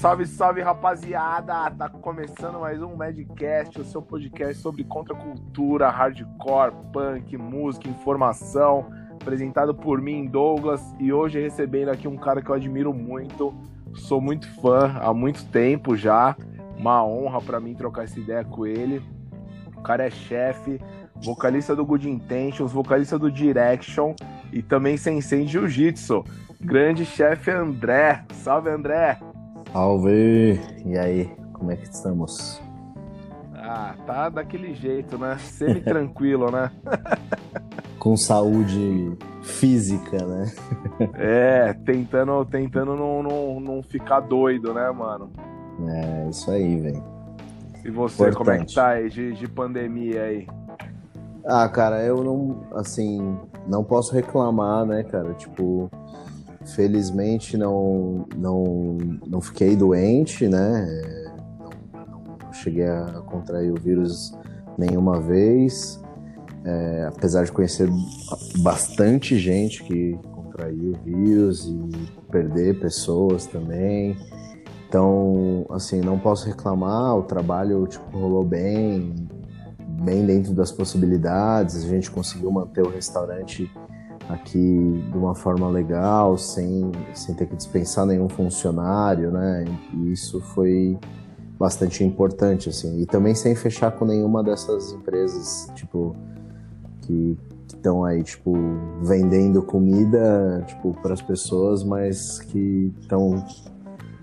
salve, salve, rapaziada! Tá começando mais um Madcast, o seu podcast sobre contracultura, hardcore, punk, música, informação, apresentado por mim, Douglas, e hoje recebendo aqui um cara que eu admiro muito, sou muito fã há muito tempo já, uma honra para mim trocar essa ideia com ele. O cara é chefe, vocalista do Good Intentions, vocalista do Direction e também sensei de Jiu-Jitsu. Grande chefe André. Salve, André! Salve! E aí, como é que estamos? Ah, tá daquele jeito, né? Semi tranquilo, né? Com saúde física, né? é, tentando, tentando não, não, não ficar doido, né, mano? É, isso aí, velho. E você, Importante. como é que tá aí de, de pandemia aí? Ah, cara, eu não, assim, não posso reclamar, né, cara? Tipo, felizmente não, não, não fiquei doente, né? Não, não cheguei a contrair o vírus nenhuma vez. É, apesar de conhecer bastante gente que contraiu o vírus e perder pessoas também. Então, assim, não posso reclamar, o trabalho tipo, rolou bem, bem dentro das possibilidades, a gente conseguiu manter o restaurante aqui de uma forma legal, sem, sem ter que dispensar nenhum funcionário, né? E isso foi bastante importante, assim. E também sem fechar com nenhuma dessas empresas, tipo, que estão aí, tipo, vendendo comida, tipo, para as pessoas, mas que estão,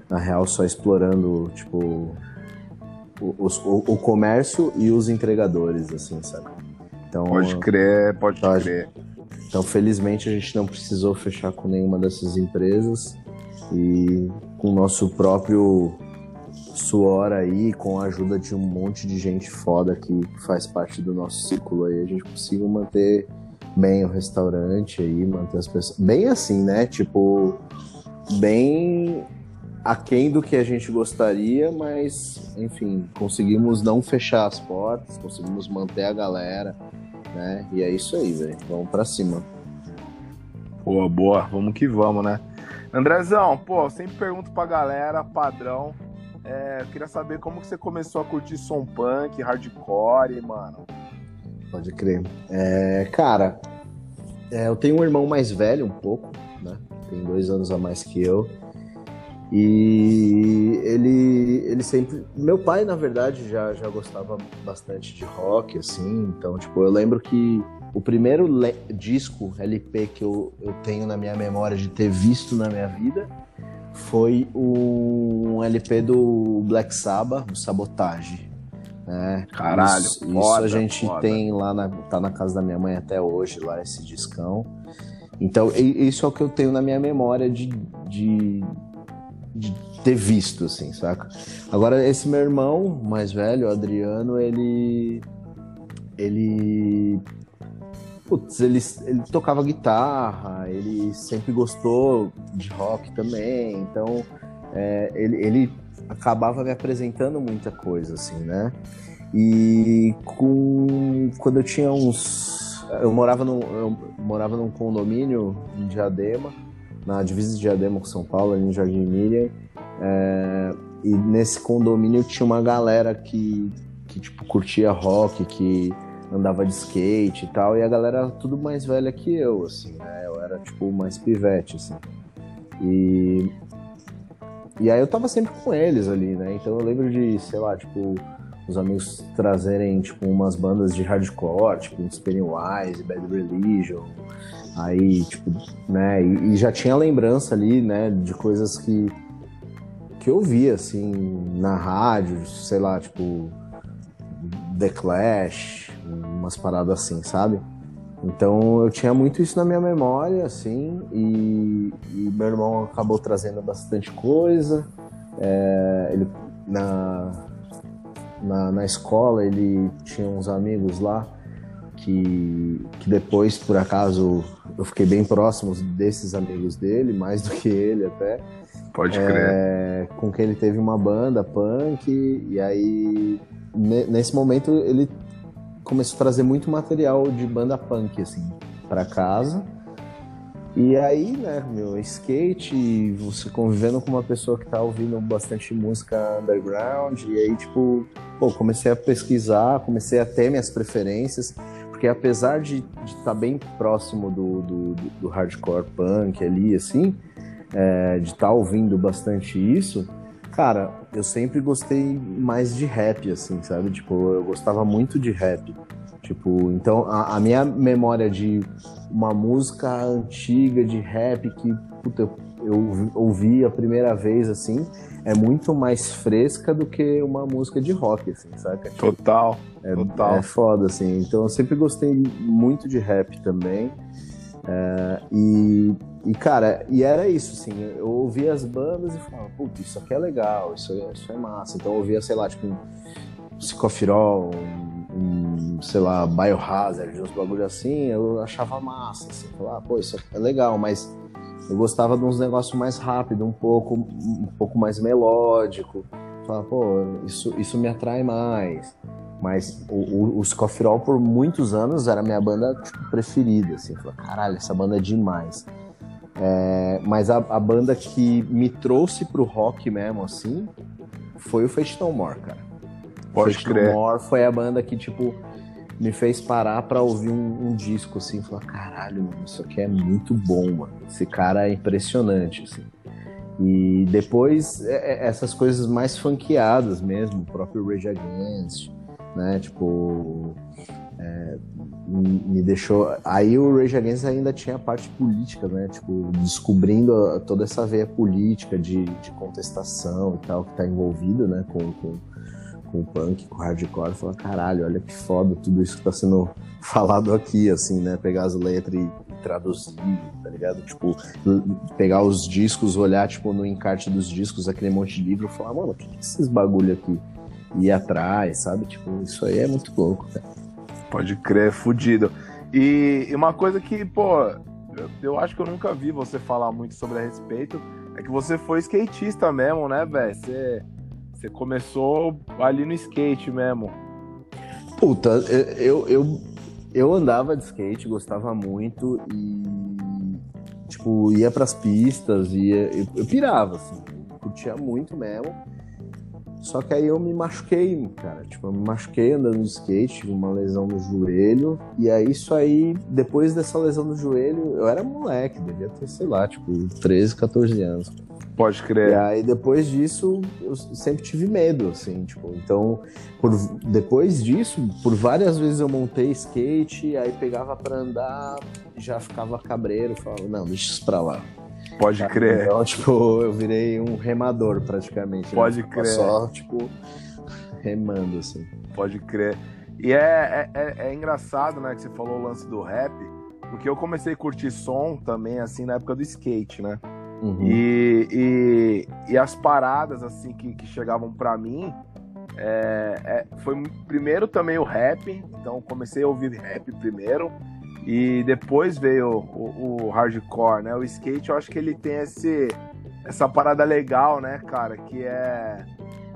na real, só explorando, tipo, o, o, o, comércio e os entregadores, assim, sabe? Então, pode crer, pode então, crer. Então, felizmente, a gente não precisou fechar com nenhuma dessas empresas e com o nosso próprio suor aí, com a ajuda de um monte de gente foda que faz parte do nosso ciclo aí, a gente conseguiu manter bem o restaurante aí, manter as pessoas. Bem assim, né? Tipo, bem aquém do que a gente gostaria, mas enfim, conseguimos não fechar as portas, conseguimos manter a galera, né? E é isso aí, velho. Vamos para cima. Boa, boa. Vamos que vamos, né? Andrezão, pô, sempre pergunto pra galera, padrão. É, eu queria saber como que você começou a curtir som punk, hardcore, mano. Pode crer. É, cara, é, eu tenho um irmão mais velho um pouco, né? Tem dois anos a mais que eu. E ele, ele sempre. Meu pai, na verdade, já, já gostava bastante de rock, assim. Então, tipo, eu lembro que o primeiro disco LP que eu, eu tenho na minha memória de ter visto na minha vida foi um LP do Black Sabbath, o Sabotage. Né? Caralho, isso, foda, isso a gente foda. tem lá, na, tá na casa da minha mãe até hoje, lá esse discão. Então, isso é o que eu tenho na minha memória de, de de ter visto, assim, saca? Agora, esse meu irmão mais velho, o Adriano, ele. Ele. Putz, ele, ele tocava guitarra, ele sempre gostou de rock também, então é, ele, ele acabava me apresentando muita coisa, assim, né? E com, quando eu tinha uns. Eu morava, num, eu morava num condomínio em Diadema na divisa de Diadema com São Paulo, ali no Jardim Miriam. É, e nesse condomínio tinha uma galera que, que tipo, curtia rock, que andava de skate e tal, e a galera era tudo mais velha que eu, assim, né? Eu era, tipo, mais pivete, assim. E... E aí eu tava sempre com eles ali, né? Então eu lembro de, sei lá, tipo, os amigos trazerem, tipo, umas bandas de hardcore, tipo, Wise, Bad Religion, Aí, tipo, né, e, e, já tinha lembrança ali, né, de coisas que, que eu via, assim, na rádio, sei lá, tipo, The Clash, umas paradas assim, sabe? Então eu tinha muito isso na minha memória, assim, e, e meu irmão acabou trazendo bastante coisa. É, ele, na, na, na escola ele tinha uns amigos lá que, que depois, por acaso, eu fiquei bem próximo desses amigos dele, mais do que ele até. Pode crer. É, com quem ele teve uma banda punk, e aí nesse momento ele começou a trazer muito material de banda punk, assim, para casa. E aí, né, meu, skate, você convivendo com uma pessoa que tá ouvindo bastante música underground, e aí, tipo, pô, comecei a pesquisar, comecei a ter minhas preferências, porque apesar de estar tá bem próximo do, do, do, hardcore punk ali, assim, é, de estar tá ouvindo bastante isso, cara, eu sempre gostei mais de rap, assim, sabe? Tipo, eu gostava muito de rap. Tipo, então a, a, minha memória de uma música antiga de rap que puta, eu, ouvi a primeira vez assim é muito mais fresca do que uma música de rock, assim, saca? Total, é, total. É foda, assim. Então eu sempre gostei muito de rap também. É, e, e, cara, e era isso, assim, eu ouvia as bandas e falava, putz, isso aqui é legal, isso, é, isso é massa. Então eu ouvia, sei lá, tipo, um Psicofirol, um um, sei lá, Biohazard, uns bagulho assim, eu achava massa, assim, falar, ah, pô, isso é legal, mas eu gostava de uns negócios mais rápido, um pouco, um pouco mais melódico. Falar, pô, isso, isso me atrai mais. Mas o, o, o Scoffirol, por muitos anos, era a minha banda tipo, preferida, assim. Falei, caralho, essa banda é demais. É, mas a, a, banda que me trouxe pro rock mesmo, assim, foi o Fate No More, cara. Pode Fate crer. No More foi a banda que, tipo, me fez parar pra ouvir um, um disco, assim, falar, caralho, mano, isso aqui é muito bom, mano. Esse cara é impressionante, assim. E depois, é, é, essas coisas mais funkeadas mesmo, o próprio Rage Against, né, tipo... É, me deixou. Aí o Rage Against ainda tinha a parte política, né? Tipo, descobrindo toda essa veia política de, de contestação e tal que tá envolvido, né? Com, com, com punk, com hardcore, falar, caralho, olha que foda tudo isso que tá sendo falado aqui, assim, né? Pegar as letras e traduzir, tá ligado? Tipo, pegar os discos, olhar, tipo, no encarte dos discos, aquele monte de livro, e falar, mano, o que é esses bagulho aqui? Ir atrás, sabe? Tipo, isso aí é muito louco, cara. Pode crer, fudido. E, e uma coisa que, pô, eu, eu acho que eu nunca vi você falar muito sobre a respeito, é que você foi skatista mesmo, né, velho? Você você começou ali no skate mesmo. Puta, eu, eu, eu andava de skate, gostava muito e, tipo, ia pras pistas, ia, eu, eu pirava, assim, curtia muito mesmo. Só que aí eu me machuquei, cara. Tipo, eu me machuquei andando de skate, tive uma lesão no joelho. E aí, isso aí, depois dessa lesão no joelho, eu era moleque, devia ter, sei lá, tipo, 13, 14 anos. Pode crer. E aí depois disso, eu sempre tive medo, assim, tipo, então, por, depois disso, por várias vezes eu montei skate, aí pegava para andar, já ficava cabreiro, falava, não, deixa isso pra lá. Pode crer. Então, tipo, eu virei um remador praticamente. Né? Pode né? crer. Só, tipo, remando, assim. Pode crer. E é, é, é, é engraçado, né, que você falou o lance do rap, porque eu comecei a curtir som também, assim, na época do skate, né? Uhum. E, e, e, as paradas assim que, que chegavam para mim é, é, foi primeiro também o rap, então comecei a ouvir rap primeiro e depois veio o, o, hardcore, né? O skate eu acho que ele tem esse, essa parada legal, né, cara, que é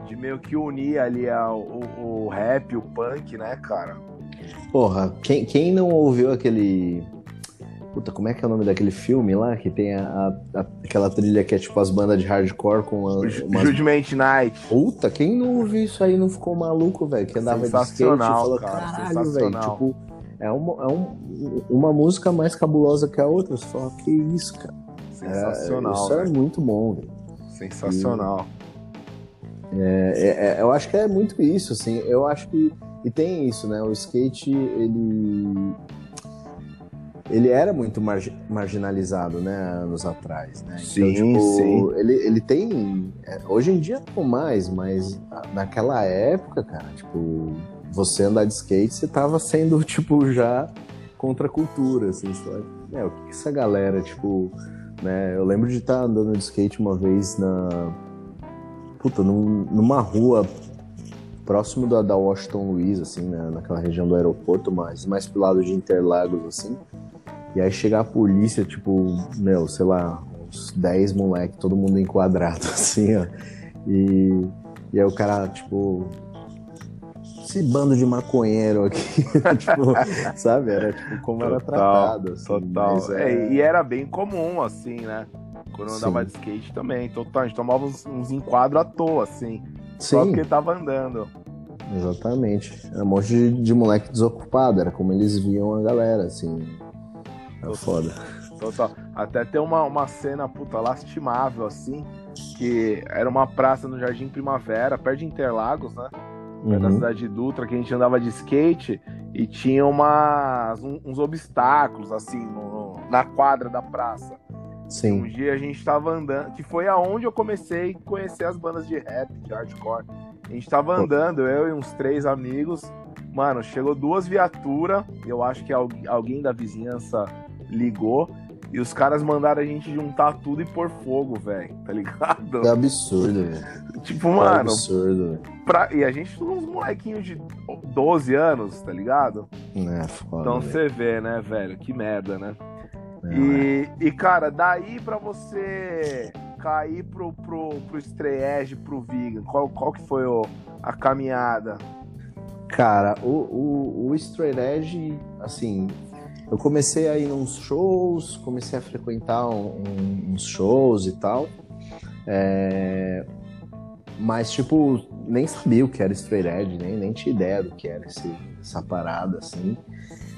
de meio que unir ali a, o, o rap, o punk, né, cara? Porra, quem, quem não ouviu aquele Puta, como é que é o nome daquele filme lá? Que tem a, a, aquela trilha que é tipo as bandas de hardcore com a, umas... Judgment Night. Puta, quem não ouviu isso aí não ficou maluco, velho? Que andava de skate e falou, cara, caralho, velho. Tipo, é, uma, é um, uma música mais cabulosa que a outra. Você fala, que isso, cara. Sensacional. É, isso véio. é muito bom, velho. Sensacional. E, é, é, é, eu acho que é muito isso, assim. Eu acho que. E tem isso, né? O skate, ele ele era muito marginalizado, né, anos atrás, né? Então, sim, tipo, sim. Ele, ele tem... É, hoje em dia não mais, mas naquela época, cara, tipo, você andar de skate, você tava sendo, tipo, já contra a cultura, assim, é, o que essa galera, tipo, né, eu lembro de estar tá andando de skate uma vez na... Puta, num, numa rua próximo da, da Washington Luiz, assim, né, naquela região do aeroporto, mas mais pro lado de Interlagos, assim. E aí chegar a polícia, tipo, meu, sei lá, uns 10 moleque, todo mundo enquadrado, assim, ó. E, e aí o cara, tipo, esse bando de maconheiro aqui. tipo, sabe? Era tipo como total, era tratado. Assim, total. É... É, e era bem comum, assim, né? Quando eu andava Sim. de skate também. Total, a gente tomava uns, uns enquadros à toa, assim. Sim. Só porque tava andando. Exatamente. Era um monte de, de moleque desocupado, era como eles viam a galera, assim. Era foda. Total. Até tem uma, uma cena, puta, lastimável, assim, que era uma praça no Jardim Primavera, perto de Interlagos, né? Uhum. da cidade de Dutra, que a gente andava de skate e tinha umas, uns obstáculos, assim, no, na quadra da praça. Sim. Um dia a gente tava andando, que foi aonde eu comecei a conhecer as bandas de rap, de hardcore. A gente tava andando, eu e uns três amigos. Mano, chegou duas viaturas, eu acho que alguém da vizinhança ligou. E os caras mandaram a gente juntar tudo e pôr fogo, velho. Tá ligado? É absurdo, velho. Tipo, mano. É absurdo, pra... E a gente tudo uns molequinhos de 12 anos, tá ligado? É, foda. Então você vê, né, velho? Que merda, né? É, e, é. e, cara, daí pra você cair pro, pro, pro Strayedge, pro Vegan, qual, qual que foi o, a caminhada? Cara, o, o, o Straight Edge, assim, eu comecei a ir nos shows, comecei a frequentar um, uns shows e tal. É... Mas, tipo, nem sabia o que era straight edge, nem, nem tinha ideia do que era esse, essa parada, assim.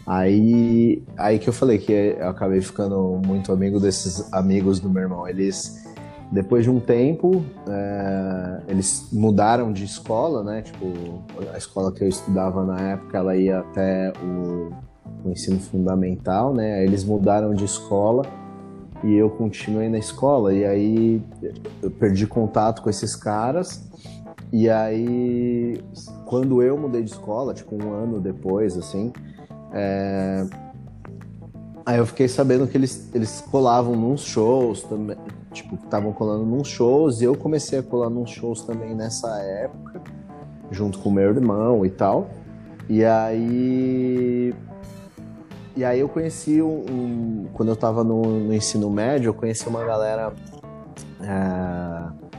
Aí, aí que eu falei que eu acabei ficando muito amigo desses amigos do meu irmão. Eles, depois de um tempo, é, eles mudaram de escola, né? Tipo, a escola que eu estudava na época, ela ia até o o ensino fundamental, né? Eles mudaram de escola e eu continuei na escola. E aí eu perdi contato com esses caras. E aí, quando eu mudei de escola, tipo um ano depois, assim, é... aí eu fiquei sabendo que eles, eles colavam nos shows também, tipo, estavam colando nos shows, e eu comecei a colar nos shows também nessa época, junto com meu irmão e tal. E aí e aí eu conheci um, um quando eu tava no, no, ensino médio, eu conheci uma galera é,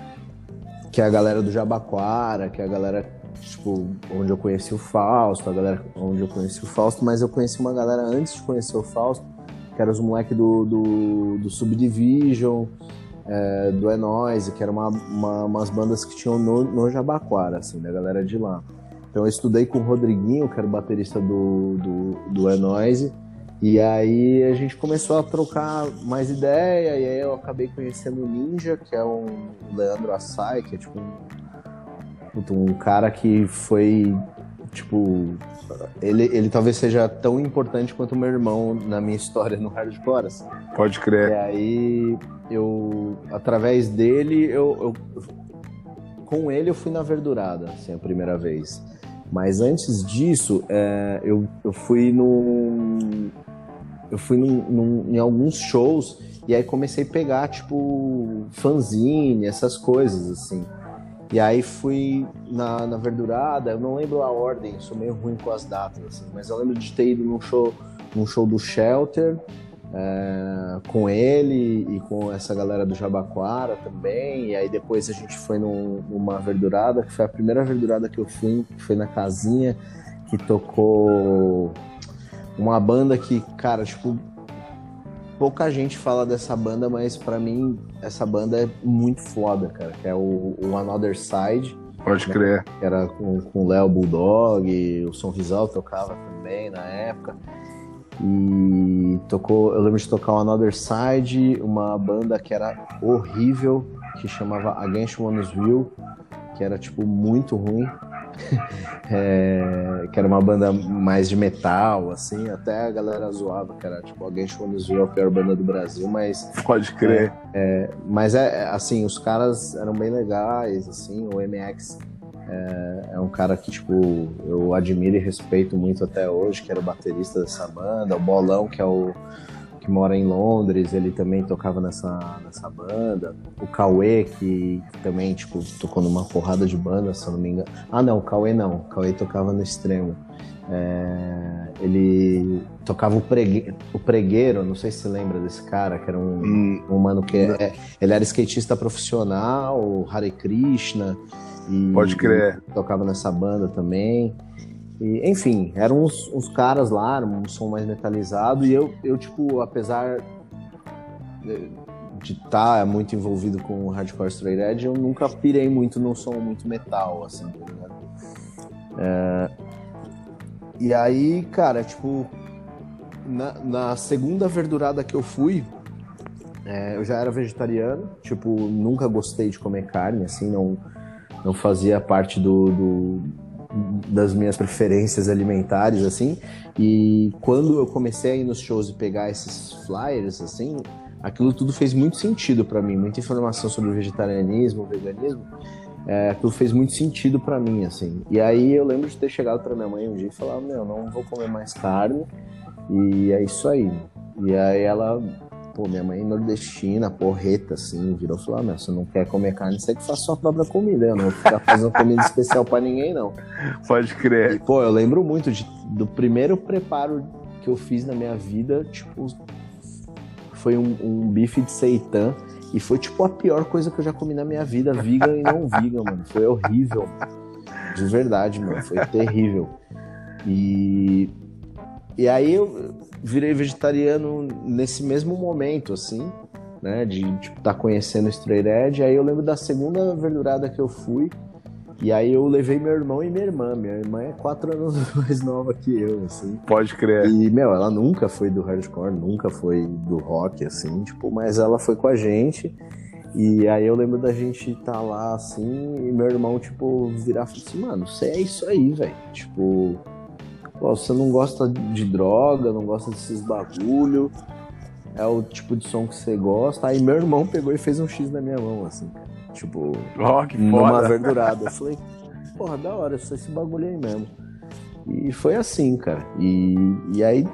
que é a galera do Jabaquara, que é a galera tipo onde eu conheci o Fausto, a galera onde eu conheci o Fausto, mas eu conheci uma galera antes de conhecer o Fausto, que eram os moleques do, do, do Subdivision, é, do É Noise, que eram uma, uma, umas bandas que tinham no, no Jabaquara, assim, da galera de lá. Então eu estudei com o Rodriguinho, que era o baterista do, do, do É Noise, e aí a gente começou a trocar mais ideia, e aí eu acabei conhecendo o Ninja, que é um Leandro Assai, que é tipo um, um cara que foi, tipo, ele, ele talvez seja tão importante quanto o meu irmão na minha história no hardcore. Assim. Pode crer. E aí eu, através dele, eu, eu, com ele eu fui na verdurada, assim, a primeira vez. Mas antes disso, é, eu, eu fui num, eu fui num, num, em alguns shows e aí comecei a pegar, tipo, fanzine, essas coisas, assim. E aí fui na, na Verdurada, eu não lembro a ordem, sou meio ruim com as datas, assim, mas eu lembro de ter ido num show, num show do Shelter, é, com ele e com essa galera do Jabaquara também. E aí depois a gente foi num, numa verdurada, que foi a primeira verdurada que eu fui, que foi na casinha, que tocou uma banda que, cara, tipo, pouca gente fala dessa banda, mas para mim essa banda é muito foda, cara, que é o, o Another Side. Pode né? crer. Que era com, com o Léo Bulldog, o Som Rizal tocava também na época. E tocou, eu lembro de tocar o Another Side, uma banda que era horrível, que chamava Against One's Will, que era tipo muito ruim. é, que era uma banda mais de metal, assim, até a galera zoava, que era tipo alguém Will, a pior banda do Brasil, mas. Pode crer. É, é, mas é, é assim, os caras eram bem legais, assim, o MX é, é, um cara que, tipo, eu admiro e respeito muito até hoje, que era o baterista dessa banda, o Bolão, que é o que mora em Londres, ele também tocava nessa, nessa banda. O Cauê, que também, tipo, tocou numa porrada de banda, se eu não me engano. Ah, não, o Cauê não. O Cauê tocava no extremo. É, ele tocava o, pregue, o pregueiro, não sei se você lembra desse cara, que era um, hum, um mano que é, ele era skatista profissional, Hare Krishna, E, Pode crer. tocava nessa banda também. E, enfim, eram uns, uns, caras lá, um som mais metalizado, e eu, eu tipo, apesar de estar tá muito envolvido com hardcore straight edge, eu nunca pirei muito num som muito metal, assim, tá ligado? É... E aí, cara, tipo, na, na segunda verdurada que eu fui, é, eu já era vegetariano, tipo, nunca gostei de comer carne, assim, não, não fazia parte do, do, das minhas preferências alimentares, assim. E quando eu comecei a ir nos shows e pegar esses flyers, assim, aquilo tudo fez muito sentido para mim, muita informação sobre o vegetarianismo, o veganismo. É, aquilo fez muito sentido para mim, assim. E aí eu lembro de ter chegado para minha mãe um dia e falar: Meu, não vou comer mais carne, e é isso aí. E aí ela pô, minha mãe é nordestina, porreta, assim, virou e falou: ah, meu, você não quer comer carne, você que faz sua própria comida. Eu não vou ficar fazendo comida especial para ninguém, não. Pode crer. E, pô, eu lembro muito de, do primeiro preparo que eu fiz na minha vida, tipo, foi um, um bife de seitan. E foi, tipo, a pior coisa que eu já comi na minha vida, vegan e não vegan, mano. Foi horrível. De verdade, mano. Foi terrível. E. E aí eu, virei vegetariano nesse mesmo momento, assim, né? De tipo, tá conhecendo o Straight Edge. Aí eu lembro da segunda verdurada que eu fui. E aí eu levei meu irmão e minha irmã. Minha irmã é quatro anos mais nova que eu, assim. Pode crer. E, meu, ela nunca foi do hardcore, nunca foi do rock, assim, tipo, mas ela foi com a gente. E aí eu lembro da gente estar tá lá, assim, e meu irmão, tipo, virar e falar assim, mano, você é isso aí, velho. Tipo, Pô, você não gosta de droga, não gosta desses bagulho, é o tipo de som que você gosta. Aí meu irmão pegou e fez um X na minha mão, assim. Tipo, oh, que numa verdurada. Eu falei, porra, da hora, só esse bagulho aí mesmo. E foi assim, cara. E, e aí,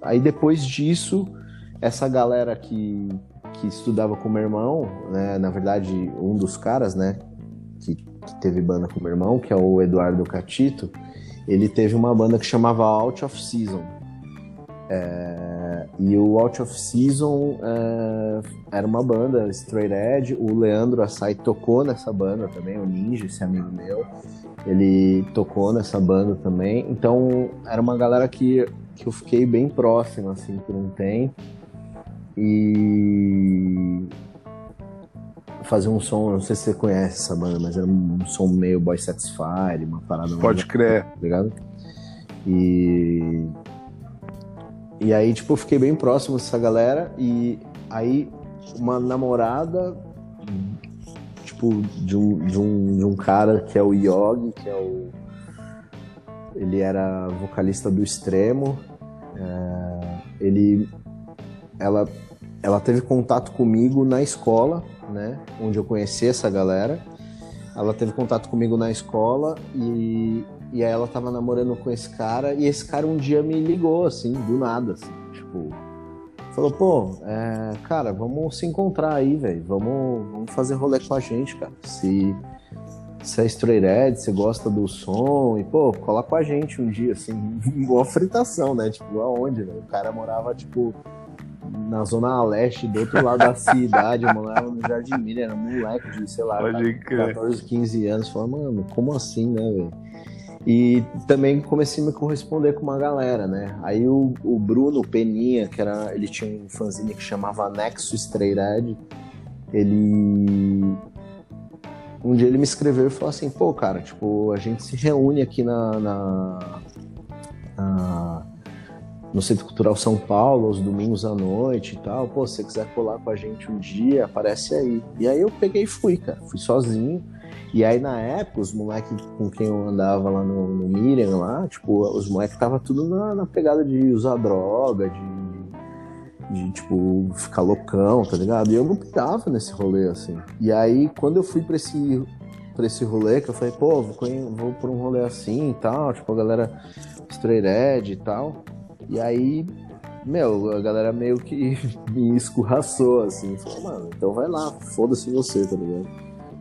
aí depois disso, essa galera que, que estudava com meu irmão, né, na verdade, um dos caras, né, que, que teve banda com meu irmão, que é o Eduardo Catito, ele teve uma banda que chamava Out of Season. É, e o Out of Season é, era uma banda straight edge. O Leandro Assai tocou nessa banda também, o Ninja, esse amigo meu. Ele tocou nessa banda também. Então era uma galera que, que eu fiquei bem próximo assim por um tempo. E fazer um som, não sei se você conhece essa banda, mas era um som meio Boy Satisfied, uma parada Pode crer. Tá ligado? E. E aí, tipo, eu fiquei bem próximo dessa galera. E aí, uma namorada, tipo, de um, de um, de um cara que é o Yogi, que é o. Ele era vocalista do Extremo. É... Ele. Ela, ela teve contato comigo na escola né? Onde eu conheci essa galera. Ela teve contato comigo na escola e, e aí ela tava namorando com esse cara e esse cara um dia me ligou, assim, do nada, assim, tipo... Falou, pô, é, cara, vamos se encontrar aí, velho. Vamos, vamos fazer rolê com a gente, cara. Se você é straight você gosta do som, e, pô, cola com a gente um dia, assim, boa fritação, né? Tipo, aonde, né? O cara morava, tipo, na zona leste, do outro lado da cidade, eu morava no Jardim Miller, era moleque de, sei lá, 14, 15 anos. Falei, mano, como assim, né, velho? E também comecei a me corresponder com uma galera, né? Aí o, o Bruno Peninha, que era, ele tinha um fanzine que chamava Nexo Edge, ele um dia ele me escreveu e falou assim, pô, cara, tipo, a gente se reúne aqui na, na, na no Centro Cultural São Paulo, aos domingos à noite e tal. Pô, se você quiser colar com a gente um dia, aparece aí. E aí eu peguei e fui, cara. Fui sozinho. E aí na época, os moleques com quem eu andava lá no, no Miriam, lá, tipo, os moleques tava tudo na, na, pegada de usar droga, de, de, tipo, ficar loucão, tá ligado? E eu não pegava nesse rolê, assim. E aí, quando eu fui pra esse, pra esse rolê, que eu falei, pô, vou, vou pra um rolê assim e tal, tipo, a galera straight edge e tal. E aí, meu, a galera meio que me escorraçou, assim. Falou, mano, então vai lá, foda-se você, tá ligado?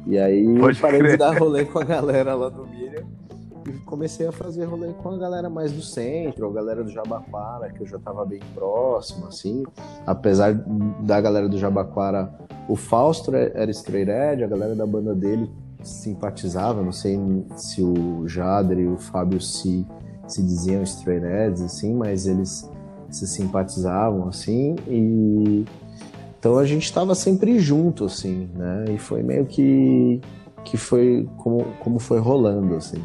E aí Pode parei crer. de dar rolê com a galera lá do Miriam e comecei a fazer rolê com a galera mais do centro, a galera do Jabaquara, que eu já tava bem próximo, assim. Apesar da galera do Jabaquara, o Fausto era straight edge, a galera da banda dele simpatizava, não sei se o Jader e o Fábio se, se diziam Stray assim, mas eles se simpatizavam, assim, e então a gente estava sempre junto, assim, né? E foi meio que que foi como, como foi rolando, assim.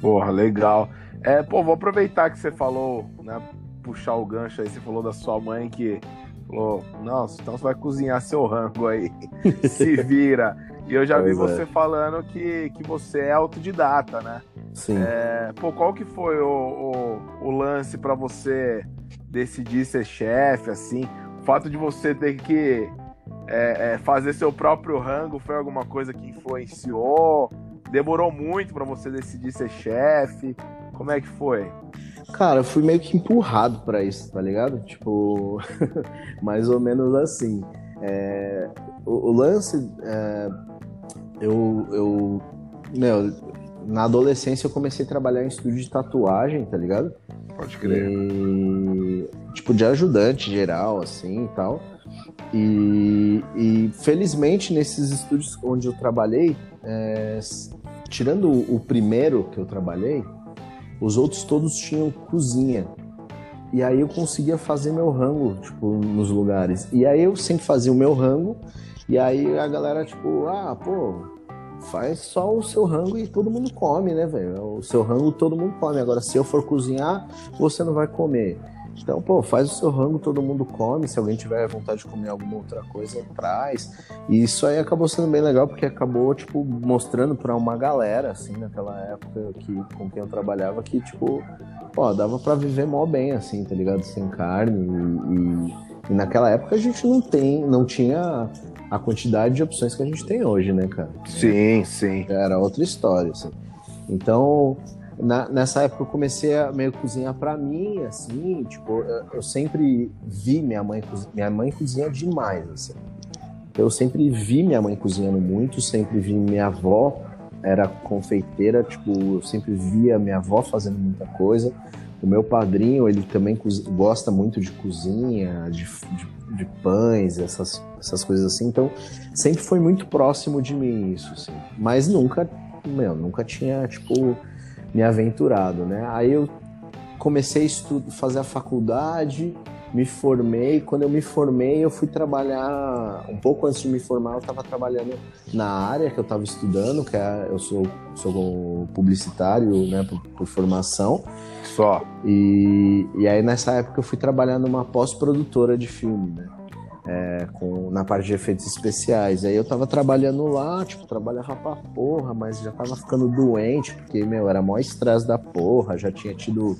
Porra, legal. É, pô, vou aproveitar que você falou, né? Puxar o gancho aí, você falou da sua mãe que falou, nossa, então você vai cozinhar seu rango aí. Se vira. E eu já pois vi é. você falando que, que você é autodidata, né? Sim. É, pô, qual que foi o, o, o lance para você decidir ser chefe, assim? O fato de você ter que é, é, fazer seu próprio rango foi alguma coisa que influenciou? Demorou muito para você decidir ser chefe? Como é que foi? Cara, eu fui meio que empurrado para isso, tá ligado? Tipo, mais ou menos assim. É, o, o, lance, é, eu, eu, meu, na adolescência eu comecei a trabalhar em estúdio de tatuagem, tá ligado? Pode crer. E, tipo, de ajudante geral, assim e tal. E, e felizmente nesses estúdios onde eu trabalhei, é, tirando o primeiro que eu trabalhei, os outros todos tinham cozinha. E aí eu conseguia fazer meu rango, tipo, nos lugares. E aí eu sempre fazia o meu rango, e aí a galera, tipo, ah, pô, faz só o seu rango e todo mundo come, né, velho? O seu rango todo mundo come. Agora, se eu for cozinhar, você não vai comer. Então, pô, faz o seu rango, todo mundo come. Se alguém tiver vontade de comer alguma outra coisa, traz. E isso aí acabou sendo bem legal, porque acabou, tipo, mostrando pra uma galera, assim, naquela época que, com quem eu trabalhava, que, tipo, pô, dava pra viver mó bem, assim, tá ligado? Sem carne. E, e, e naquela época a gente não tem, não tinha a quantidade de opções que a gente tem hoje, né, cara? Sim, sim. Era outra história, assim. Então, na, nessa época eu comecei a meio cozinhar para mim, assim, tipo, eu, eu, sempre vi minha mãe minha mãe cozinha demais, assim. Eu sempre vi minha mãe cozinhando muito, sempre vi minha avó era confeiteira, tipo, eu sempre via minha avó fazendo muita coisa. O meu padrinho, ele também gosta muito de cozinha, de, de, de, pães, essas, essas coisas assim. Então, sempre foi muito próximo de mim isso, assim. Mas nunca, meu, nunca tinha, tipo, me aventurado, né? Aí eu comecei a estudo, fazer a faculdade, me formei. Quando eu me formei, eu fui trabalhar. Um pouco antes de me formar, eu estava trabalhando na área que eu estava estudando, que é, eu sou, sou publicitário, né, por, por formação. Só. E, e aí nessa época eu fui trabalhar numa pós-produtora de filme, né? é, com, na parte de efeitos especiais. Aí eu tava trabalhando lá, tipo, trabalhava pra porra, mas já tava ficando doente, porque, meu, era maior estresse da porra, já tinha tido.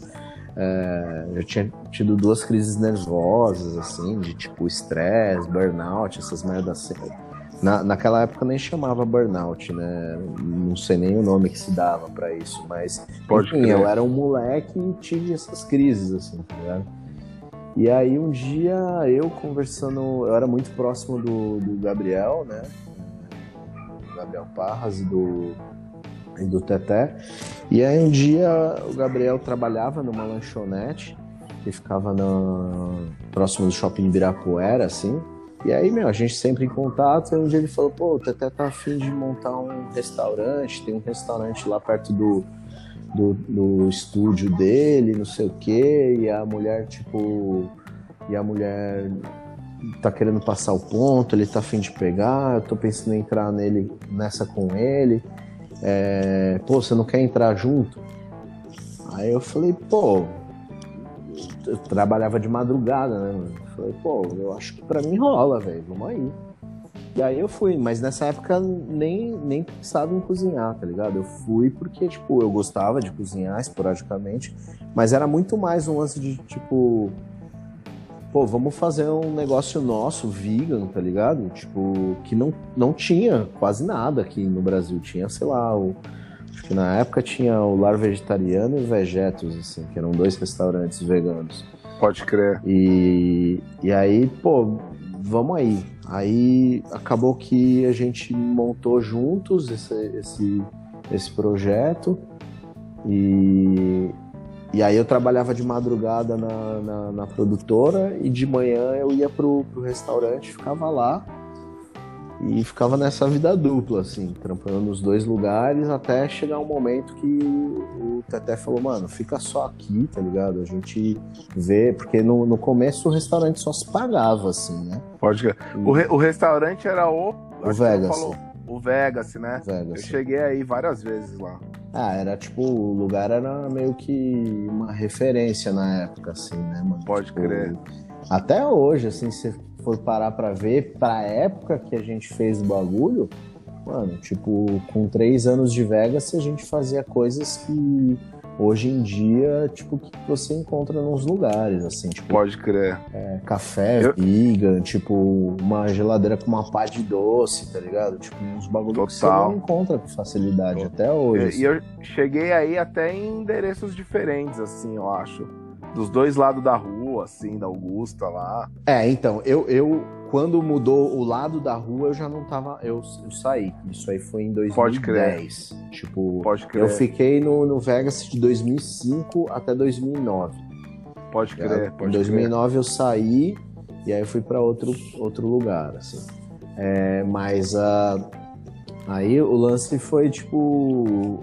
É, já tinha tido duas crises nervosas, assim, de tipo estresse, burnout, essas merdas assim. Na, naquela época nem chamava burnout, né? Não sei nem o nome que se dava para isso, mas Pode enfim, eu era um moleque e tive essas crises, assim, tá ligado? E aí um dia eu conversando, eu era muito próximo do, do Gabriel, né? Do Gabriel Parras e do, e do Teté. E aí um dia o Gabriel trabalhava numa lanchonete que ficava no, próximo do shopping Ibirapuera, assim. E aí, meu, a gente sempre em contato. Um dia ele falou: pô, o Teté tá afim de montar um restaurante. Tem um restaurante lá perto do, do, do estúdio dele, não sei o quê, e a mulher, tipo, e a mulher tá querendo passar o ponto, ele tá afim de pegar, eu tô pensando em entrar nele, nessa com ele. É, pô, você não quer entrar junto? Aí eu falei, pô, trabalhava de madrugada, né? Falei, pô, eu acho que pra mim rola, velho, vamos aí. E aí eu fui, mas nessa época nem, nem pensava em cozinhar, tá ligado? Eu fui porque, tipo, eu gostava de cozinhar esporadicamente, mas era muito mais um lance de, tipo, pô, vamos fazer um negócio nosso, vegan, tá ligado? Tipo, que não, não tinha quase nada aqui no Brasil. Tinha, sei lá, o, que na época tinha o Lar Vegetariano e Vegetos, assim, que eram dois restaurantes veganos. Pode crer. E, e aí, pô, vamos aí. Aí acabou que a gente montou juntos esse, esse, esse projeto e, e aí eu trabalhava de madrugada na, na, na produtora e de manhã eu ia pro, pro restaurante, ficava lá. E ficava nessa vida dupla, assim, trampando nos dois lugares, até chegar um momento que o Teté falou, mano, fica só aqui, tá ligado? A gente vê, porque no, no começo o restaurante só se pagava, assim, né? Pode crer. O, re, o restaurante era o. O Vegas. Falou, o Vegas, né? Vegas. Eu cheguei aí várias vezes lá. Ah, era tipo, o lugar era meio que uma referência na época, assim, né, mano? Pode tipo, crer. Até hoje, assim, se for parar pra ver, pra época que a gente fez o bagulho, mano, tipo, com três anos de Vegas, a gente fazia coisas que hoje em dia, tipo, que você encontra nos lugares, assim, tipo. Pode crer. É, café, Eu... vegan, tipo, uma geladeira com uma pá de doce, tá ligado? Tipo, uns bagulhos que você não encontra com facilidade Total. até hoje. E, assim. e eu cheguei aí até em endereços diferentes, assim, eu acho dos dois lados da rua, assim, da Augusta lá. É, então, eu, eu quando mudou o lado da rua, eu já não tava. Eu, eu saí. Isso aí foi em 2010. Pode crer. Tipo, Pode crer. eu fiquei no, no Vegas de 2005 até 2009. Pode crer, pode Em 2009 crer. eu saí e aí eu fui para outro, outro lugar, assim. É, mas uh, aí o lance foi tipo.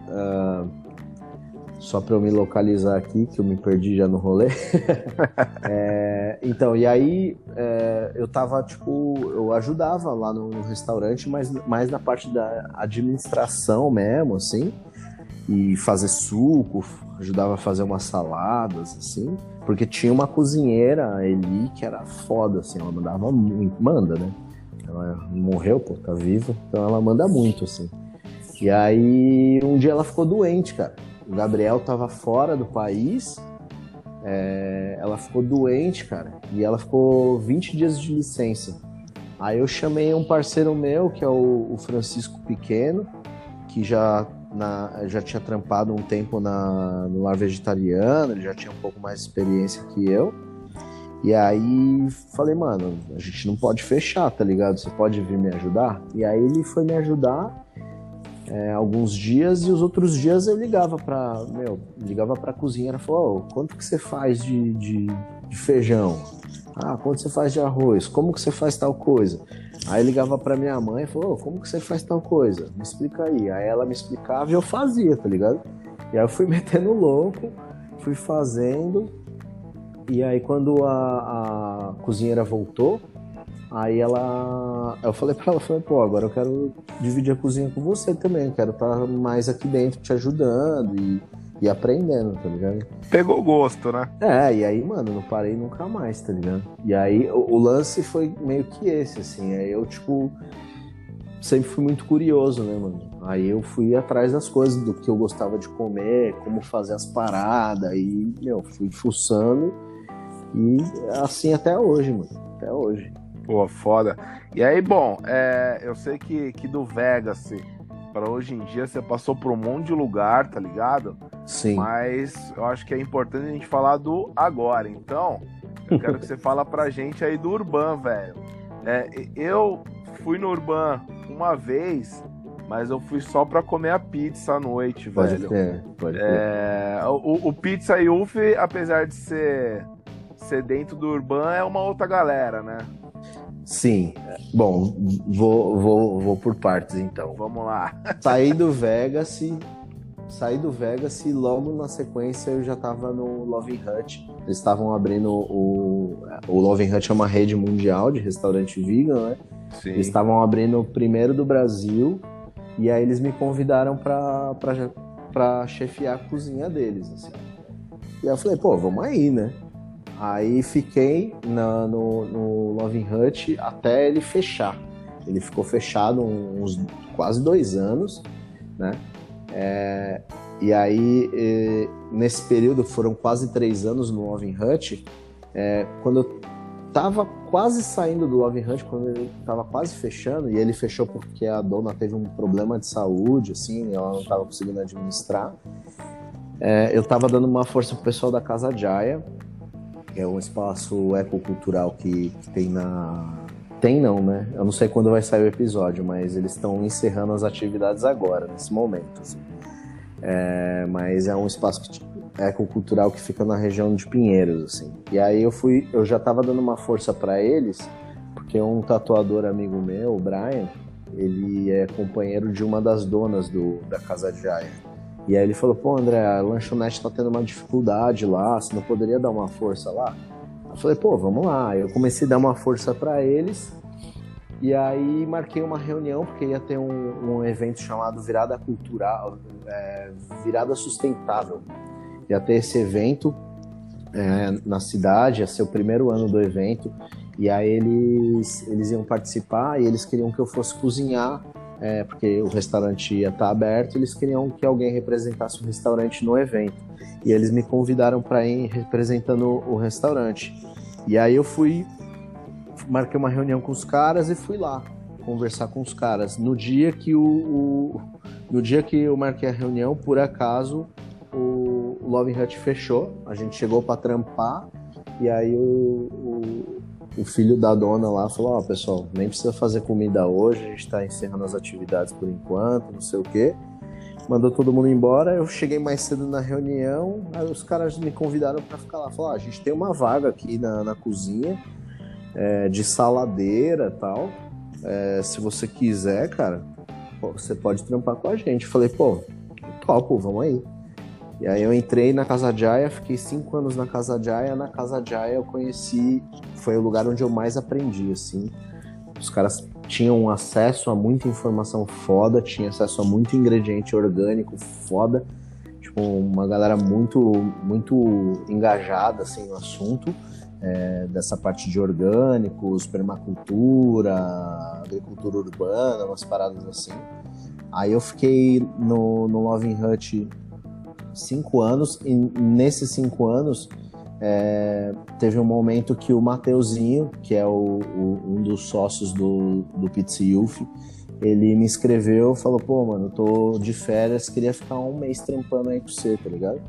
Uh, só para eu me localizar aqui, que eu me perdi já no rolê. é, então, e aí é, eu tava, tipo, eu ajudava lá no, restaurante, mas mais na parte da administração mesmo, assim, e fazer suco, ajudava a fazer umas saladas, assim, porque tinha uma cozinheira, a Eli, que era foda, assim, ela mandava muito, manda, né? Ela morreu, pô, tá viva, então ela manda muito, assim. E aí, um dia ela ficou doente, cara. O Gabriel tava fora do país. É, ela ficou doente, cara, e ela ficou 20 dias de licença. Aí eu chamei um parceiro meu, que é o, o Francisco Pequeno, que já, na, já tinha trampado um tempo na, no lar vegetariano, ele já tinha um pouco mais de experiência que eu. E aí falei, mano, a gente não pode fechar, tá ligado? Você pode vir me ajudar? E aí ele foi me ajudar é, alguns dias e os outros dias eu ligava para meu ligava para cozinheira falou oh, quanto que você faz de, de, de, feijão? Ah quanto você faz de arroz? Como que você faz tal coisa? Aí ligava para minha mãe e falou oh, como que você faz tal coisa? Me explica aí. Aí ela me explicava e eu fazia tá ligado? E aí eu fui metendo louco fui fazendo e aí quando a, a cozinheira voltou Aí ela. Eu falei pra ela, falei, pô, agora eu quero dividir a cozinha com você também. Quero estar tá mais aqui dentro te ajudando e, e aprendendo, tá ligado? Pegou gosto, né? É, e aí, mano, não parei nunca mais, tá ligado? E aí o, o lance foi meio que esse, assim. Aí eu, tipo, sempre fui muito curioso, né, mano? Aí eu fui atrás das coisas, do que eu gostava de comer, como fazer as paradas, e, meu, fui fuçando. E assim até hoje, mano. Até hoje. Pô, foda. E aí, bom, é, eu sei que, que do Vegas para hoje em dia você passou por um monte de lugar, tá ligado? Sim. Mas eu acho que é importante a gente falar do agora. Então, eu quero que você fala pra gente aí do Urban, velho. É, eu fui no Urban uma vez, mas eu fui só pra comer a pizza à noite, pode velho. Ter, pode ter. É, o, o Pizza Yuffie, apesar de ser, ser dentro do Urban, é uma outra galera, né? Sim. Bom, vou, vou, vou por partes então. Vamos lá. Saí do Vegas, saí do Vegas e logo na sequência eu já estava no Loving Hut. Eles estavam abrindo o. O Loving Hut é uma rede mundial de restaurante vegan, né? Sim. Eles estavam abrindo o primeiro do Brasil e aí eles me convidaram para chefiar a cozinha deles. Assim. E aí eu falei, pô, vamos aí, né? Aí fiquei na, no, no Loving Hut até ele fechar. Ele ficou fechado uns quase dois anos, né? É, e aí, e, nesse período, foram quase três anos no Loving Hut. É, quando eu tava quase saindo do Loving Hut, quando ele tava quase fechando, e ele fechou porque a dona teve um problema de saúde, assim, ela não tava conseguindo administrar. É, eu tava dando uma força pro pessoal da Casa Jaya, é um espaço ecocultural que, que tem na. Tem não, né? Eu não sei quando vai sair o episódio, mas eles estão encerrando as atividades agora, nesse momento. Assim. É, mas é um espaço ecocultural que fica na região de Pinheiros, assim. E aí eu fui, eu já estava dando uma força para eles, porque um tatuador amigo meu, o Brian, ele é companheiro de uma das donas do, da Casa de Jaya. E aí ele falou, pô, André, a lanchonete tá tendo uma dificuldade lá, você não poderia dar uma força lá? Eu falei, pô, vamos lá. Eu comecei a dar uma força para eles e aí marquei uma reunião, porque ia ter um, um evento chamado Virada Cultural, é, Virada Sustentável. Ia ter esse evento é, na cidade, ia ser o primeiro ano do evento. E aí eles, eles iam participar e eles queriam que eu fosse cozinhar, é, porque o restaurante ia estar aberto, eles queriam que alguém representasse o restaurante no evento. E eles me convidaram para ir representando o restaurante. E aí eu fui, marquei uma reunião com os caras e fui lá conversar com os caras. No dia que o, o no dia que eu marquei a reunião, por acaso o, o Love Hut fechou. A gente chegou para trampar e aí o, o o filho da dona lá falou: Ó, oh, pessoal, nem precisa fazer comida hoje, a gente tá encerrando as atividades por enquanto, não sei o quê. Mandou todo mundo embora. Eu cheguei mais cedo na reunião, aí os caras me convidaram para ficar lá. Falaram: ah, a gente tem uma vaga aqui na, na cozinha é, de saladeira tal. É, se você quiser, cara, você pode trampar com a gente. falei: pô, topo, vamos aí. E aí eu entrei na Casa Jaya, fiquei cinco anos na Casa Jaya. Na Casa Jaya eu conheci, foi o lugar onde eu mais aprendi, assim. Os caras tinham acesso a muita informação foda, tinham acesso a muito ingrediente orgânico foda. Tipo, uma galera muito, muito engajada, assim, no assunto. É, dessa parte de orgânicos, permacultura, agricultura urbana, umas paradas assim. Aí eu fiquei no, no Loving Hut cinco anos, e nesses cinco anos é, teve um momento que o Mateuzinho, que é o, o, um dos sócios do, do Pizza Youth, ele me escreveu falou, pô, mano, tô de férias, queria ficar um mês trampando aí com você, tá ligado?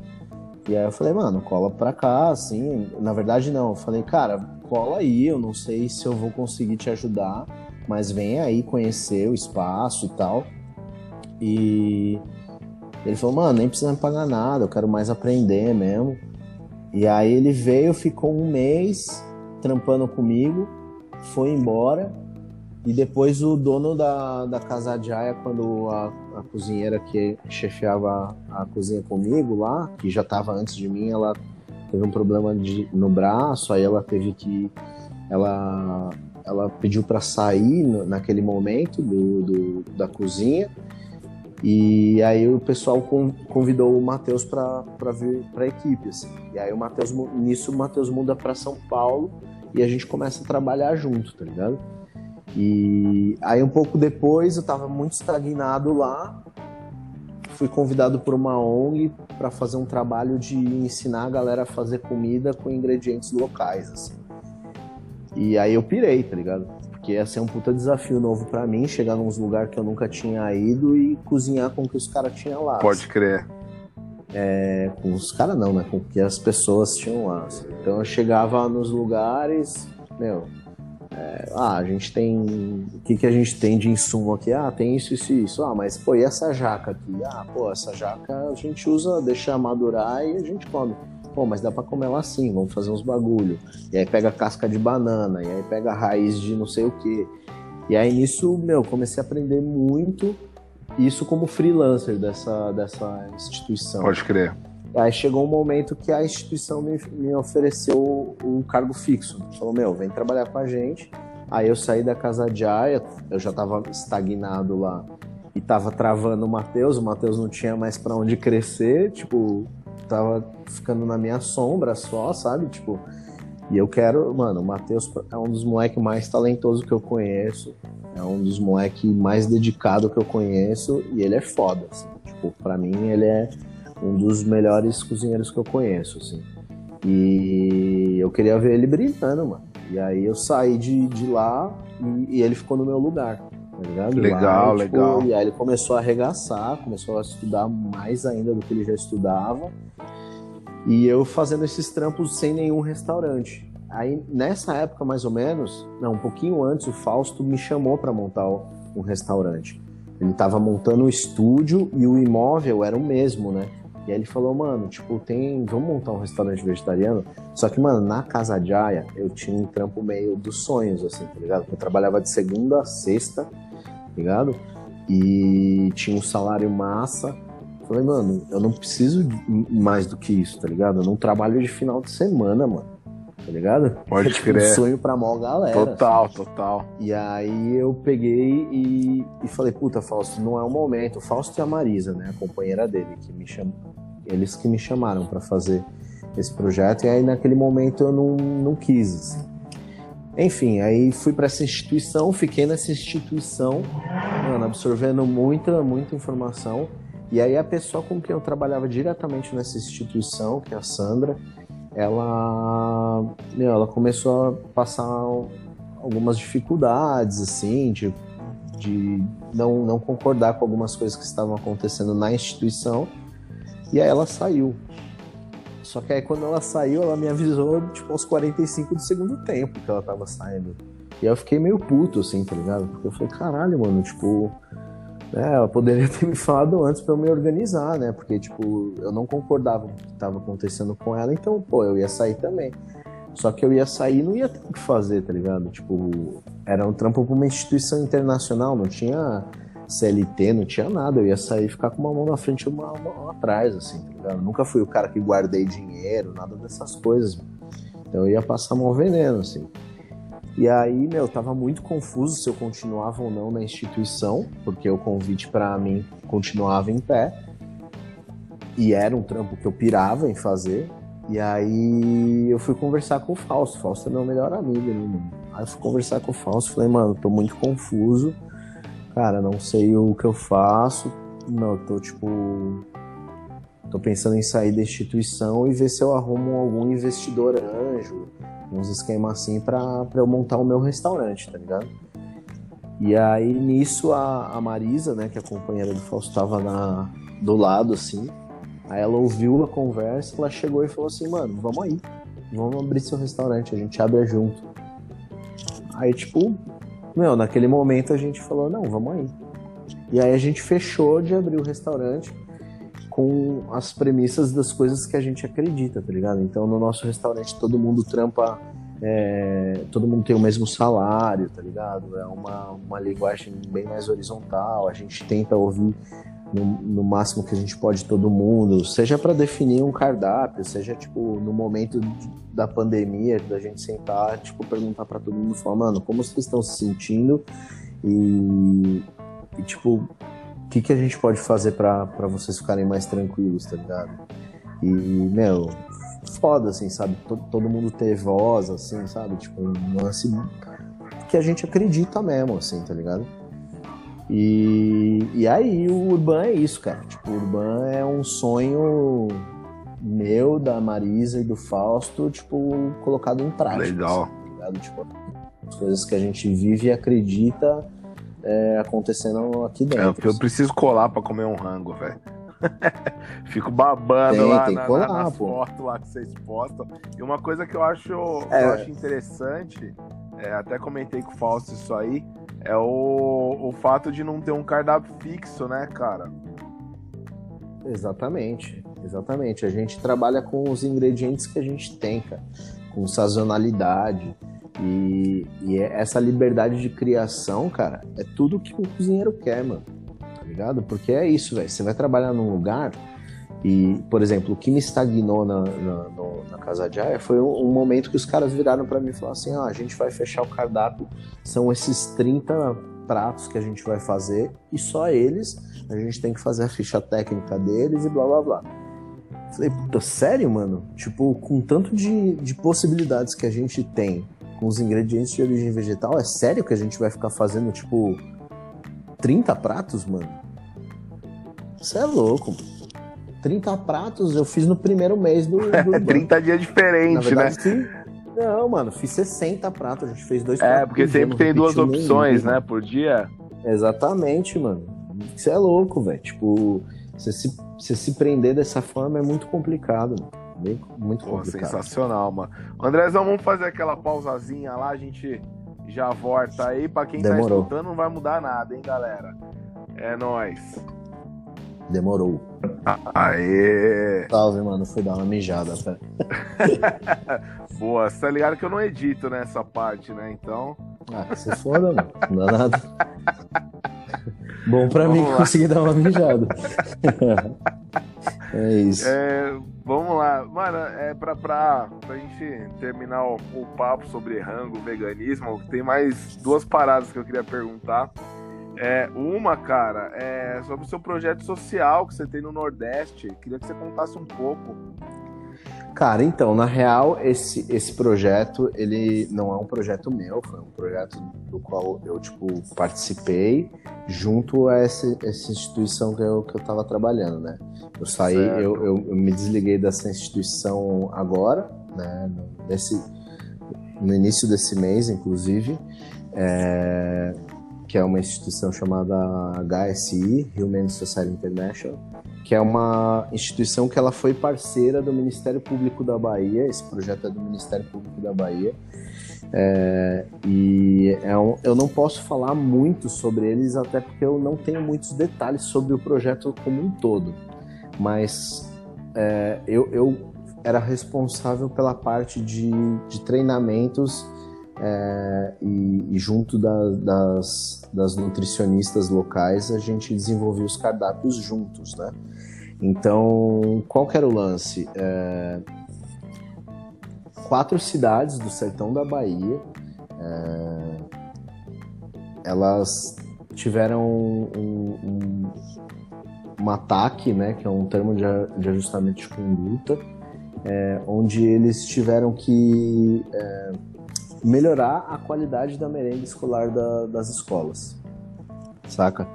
E aí eu falei, mano, cola pra cá, assim. Na verdade, não. Eu falei, cara, cola aí, eu não sei se eu vou conseguir te ajudar, mas vem aí conhecer o espaço e tal. E ele falou, mano, nem precisa me pagar nada, eu quero mais aprender mesmo. E aí ele veio, ficou um mês trampando comigo, foi embora. E depois o dono da, da Casa Jaya, quando a, a cozinheira que chefiava a, a cozinha comigo lá, que já estava antes de mim, ela teve um problema de, no braço, aí ela teve que. Ela, ela pediu para sair no, naquele momento do, do, da cozinha. E aí o pessoal convidou o Matheus para vir para a equipe. Assim. E aí o Matheus, nisso o Matheus muda para São Paulo e a gente começa a trabalhar junto, tá ligado? E aí um pouco depois eu estava muito estagnado lá, fui convidado por uma ONG para fazer um trabalho de ensinar a galera a fazer comida com ingredientes locais, assim. E aí eu pirei, tá ligado? Porque ia ser um puta desafio novo para mim, chegar num lugar que eu nunca tinha ido e cozinhar com o que os caras tinham lá. Pode crer. É, com os caras não, né? Com o que as pessoas tinham lá. Assim. Então eu chegava nos lugares, meu, é, ah, a gente tem. O que, que a gente tem de insumo aqui? Ah, tem isso, isso e isso. Ah, mas pô, e essa jaca aqui? Ah, pô, essa jaca a gente usa, deixa madurar e a gente come pô, mas dá para comer ela assim, vamos fazer uns bagulho. E aí pega casca de banana, e aí pega raiz de não sei o que. E aí nisso, meu, comecei a aprender muito isso como freelancer dessa, dessa instituição. Pode crer. Aí chegou um momento que a instituição me, me ofereceu um cargo fixo. Falou, meu, vem trabalhar com a gente. Aí eu saí da casa de Aya, eu já estava estagnado lá e tava travando o Matheus, o Matheus não tinha mais para onde crescer, tipo, tava ficando na minha sombra só, sabe? Tipo, e eu quero, mano, o Matheus é um dos moleques mais talentosos que eu conheço, é um dos moleques mais dedicado que eu conheço e ele é foda, assim. Tipo, pra mim ele é um dos melhores cozinheiros que eu conheço, assim. E eu queria ver ele brilhando, mano. E aí eu saí de, de lá e, e ele ficou no meu lugar. Tá? Legal, lá, legal. E aí ele começou a arregaçar, começou a estudar mais ainda do que ele já estudava. E eu fazendo esses trampos sem nenhum restaurante. Aí nessa época, mais ou menos, não, um pouquinho antes, o Fausto me chamou para montar um restaurante. Ele estava montando o estúdio e o imóvel era o mesmo, né? E aí ele falou, mano, tipo, tem. Vamos montar um restaurante vegetariano. Só que, mano, na Casa Jaya eu tinha um trampo meio dos sonhos, assim, tá ligado? Eu trabalhava de segunda a sexta, ligado? E tinha um salário massa. Falei, mano, eu não preciso mais do que isso, tá ligado? Eu não trabalho de final de semana, mano tá ligado? Pode é, tipo, crer. Um sonho pra maior galera. Total, assim. total. E aí eu peguei e, e falei, puta, Fausto, não é o momento. O Fausto e a Marisa, né, a companheira dele, que me cham... eles que me chamaram para fazer esse projeto. E aí naquele momento eu não, não quis, assim. Enfim, aí fui para essa instituição, fiquei nessa instituição, mano, absorvendo muita, muita informação. E aí a pessoa com quem eu trabalhava diretamente nessa instituição, que é a Sandra, ela, meu, ela começou a passar algumas dificuldades, assim, de, de não, não concordar com algumas coisas que estavam acontecendo na instituição. E aí ela saiu. Só que aí quando ela saiu, ela me avisou, tipo, aos 45 do segundo tempo que ela tava saindo. E eu fiquei meio puto, assim, tá ligado? Porque eu falei, caralho, mano, tipo, é, ela poderia ter me falado antes para eu me organizar, né? Porque, tipo, eu não concordava com o que estava acontecendo com ela, então, pô, eu ia sair também. Só que eu ia sair e não ia ter o que fazer, tá ligado? Tipo, era um trampo pra uma instituição internacional, não tinha CLT, não tinha nada. Eu ia sair e ficar com uma mão na frente e uma mão atrás, assim, tá ligado? nunca fui o cara que guardei dinheiro, nada dessas coisas. Então eu ia passar mão veneno, assim. E aí, meu, tava muito confuso se eu continuava ou não na instituição, porque o convite para mim continuava em pé. E era um trampo que eu pirava em fazer. E aí eu fui conversar com o Fausto. Fausto é meu melhor amigo, né? Aí eu fui conversar com o Fausto, falei, mano, tô muito confuso. Cara, não sei o que eu faço. Não, tô tipo tô pensando em sair da instituição e ver se eu arrumo algum investidor anjo, uns esquemas assim para eu montar o meu restaurante, tá ligado? E aí nisso a, a Marisa, né, que é a companheira do Fausto, estava na, do lado assim. Aí ela ouviu a conversa, ela chegou e falou assim: "Mano, vamos aí. Vamos abrir seu restaurante, a gente abre junto". Aí tipo, meu, naquele momento a gente falou: "Não, vamos aí". E aí a gente fechou de abrir o restaurante com as premissas das coisas que a gente acredita, tá ligado? Então, no nosso restaurante, todo mundo trampa, é, todo mundo tem o mesmo salário, tá ligado? É uma, uma linguagem bem mais horizontal, a gente tenta ouvir no, no máximo que a gente pode todo mundo, seja para definir um cardápio, seja, tipo, no momento da pandemia, da gente sentar, tipo, perguntar para todo mundo, falar, mano, como vocês estão se sentindo? E, e tipo, o que, que a gente pode fazer para vocês ficarem mais tranquilos, tá ligado? E, meu, foda, assim, sabe? Todo, todo mundo ter voz, assim, sabe? Tipo, um lance que a gente acredita mesmo, assim, tá ligado? E, e aí o Urban é isso, cara. Tipo, o Urban é um sonho meu, da Marisa e do Fausto, tipo, colocado em prática. Legal. Assim, tá ligado? Tipo, as coisas que a gente vive e acredita é, acontecendo aqui é, dentro. É, eu preciso colar pra comer um rango, velho. Fico babando tem, lá tem na, colar, na, nas fotos lá que vocês postam. E uma coisa que eu acho, é. eu acho interessante, é, até comentei com o Fausto isso aí, é o, o fato de não ter um cardápio fixo, né, cara? Exatamente, exatamente. A gente trabalha com os ingredientes que a gente tem, cara, com sazonalidade. E, e é essa liberdade de criação, cara, é tudo que o cozinheiro quer, mano. Tá ligado? Porque é isso, velho. Você vai trabalhar num lugar e, por exemplo, o que me estagnou na, na, na Casa de Aya foi um, um, momento que os caras viraram para mim e falaram assim: ah, a gente vai fechar o cardápio, são esses 30 pratos que a gente vai fazer e só eles, a gente tem que fazer a ficha técnica deles e blá blá blá. Falei, puta, sério, mano? Tipo, com tanto de, de possibilidades que a gente tem com os ingredientes de origem vegetal, é sério que a gente vai ficar fazendo, tipo, 30 pratos, mano? Você é louco, mano. 30 pratos eu fiz no primeiro mês do. do 30 dias diferente, né? Fiz... Não, mano, fiz 60 pratos. A gente fez dois É, porque sempre tem duas opções, né, por dia. Exatamente, mano. Você é louco, velho. Tipo, você se, você se prender dessa forma é muito complicado, mano. Bem, muito Pô, complicado. Sensacional, mano. Andrezão, vamos fazer aquela pausazinha lá, a gente já volta aí. Pra quem tá Demorou. tá escutando, não vai mudar nada, hein, galera? É nóis. Demorou. Aê! Salve, mano. Fui dar uma mijada, pera. Boa, você tá ligado que eu não edito nessa parte, né? Então. Ah, se foda, mano. Não dá nada. Bom pra vamos mim lá. conseguir dar uma mijada. é isso. É, vamos lá. Mano, é pra, pra, pra gente terminar o, o papo sobre rango, veganismo, tem mais duas paradas que eu queria perguntar. É, uma, cara, é sobre o seu projeto social que você tem no Nordeste. Queria que você contasse um pouco. Cara, então, na real, esse, esse projeto, ele não é um projeto meu, foi um projeto do qual eu, tipo, participei junto a essa, essa instituição que eu, que eu tava trabalhando, né? Eu saí, eu, eu, eu, me desliguei dessa instituição agora, né? Nesse, no início desse mês, inclusive. É, que é uma instituição chamada HSI, Human Society International, que é uma instituição que ela foi parceira do Ministério Público da Bahia. Esse projeto é do Ministério Público da Bahia. É, e é um, eu não posso falar muito sobre eles, até porque eu não tenho muitos detalhes sobre o projeto como um todo. Mas é, eu, eu era responsável pela parte de, de treinamentos é, e, e, junto da, das, das nutricionistas locais a gente desenvolveu os cardápios juntos, né? Então, qual que era o lance? É, quatro cidades do sertão da Bahia, é, elas tiveram um, um, um, ataque, né, que é um termo de, de ajustamento de conduta, é, onde eles tiveram que é, melhorar a qualidade da merenda escolar da, das escolas, saca?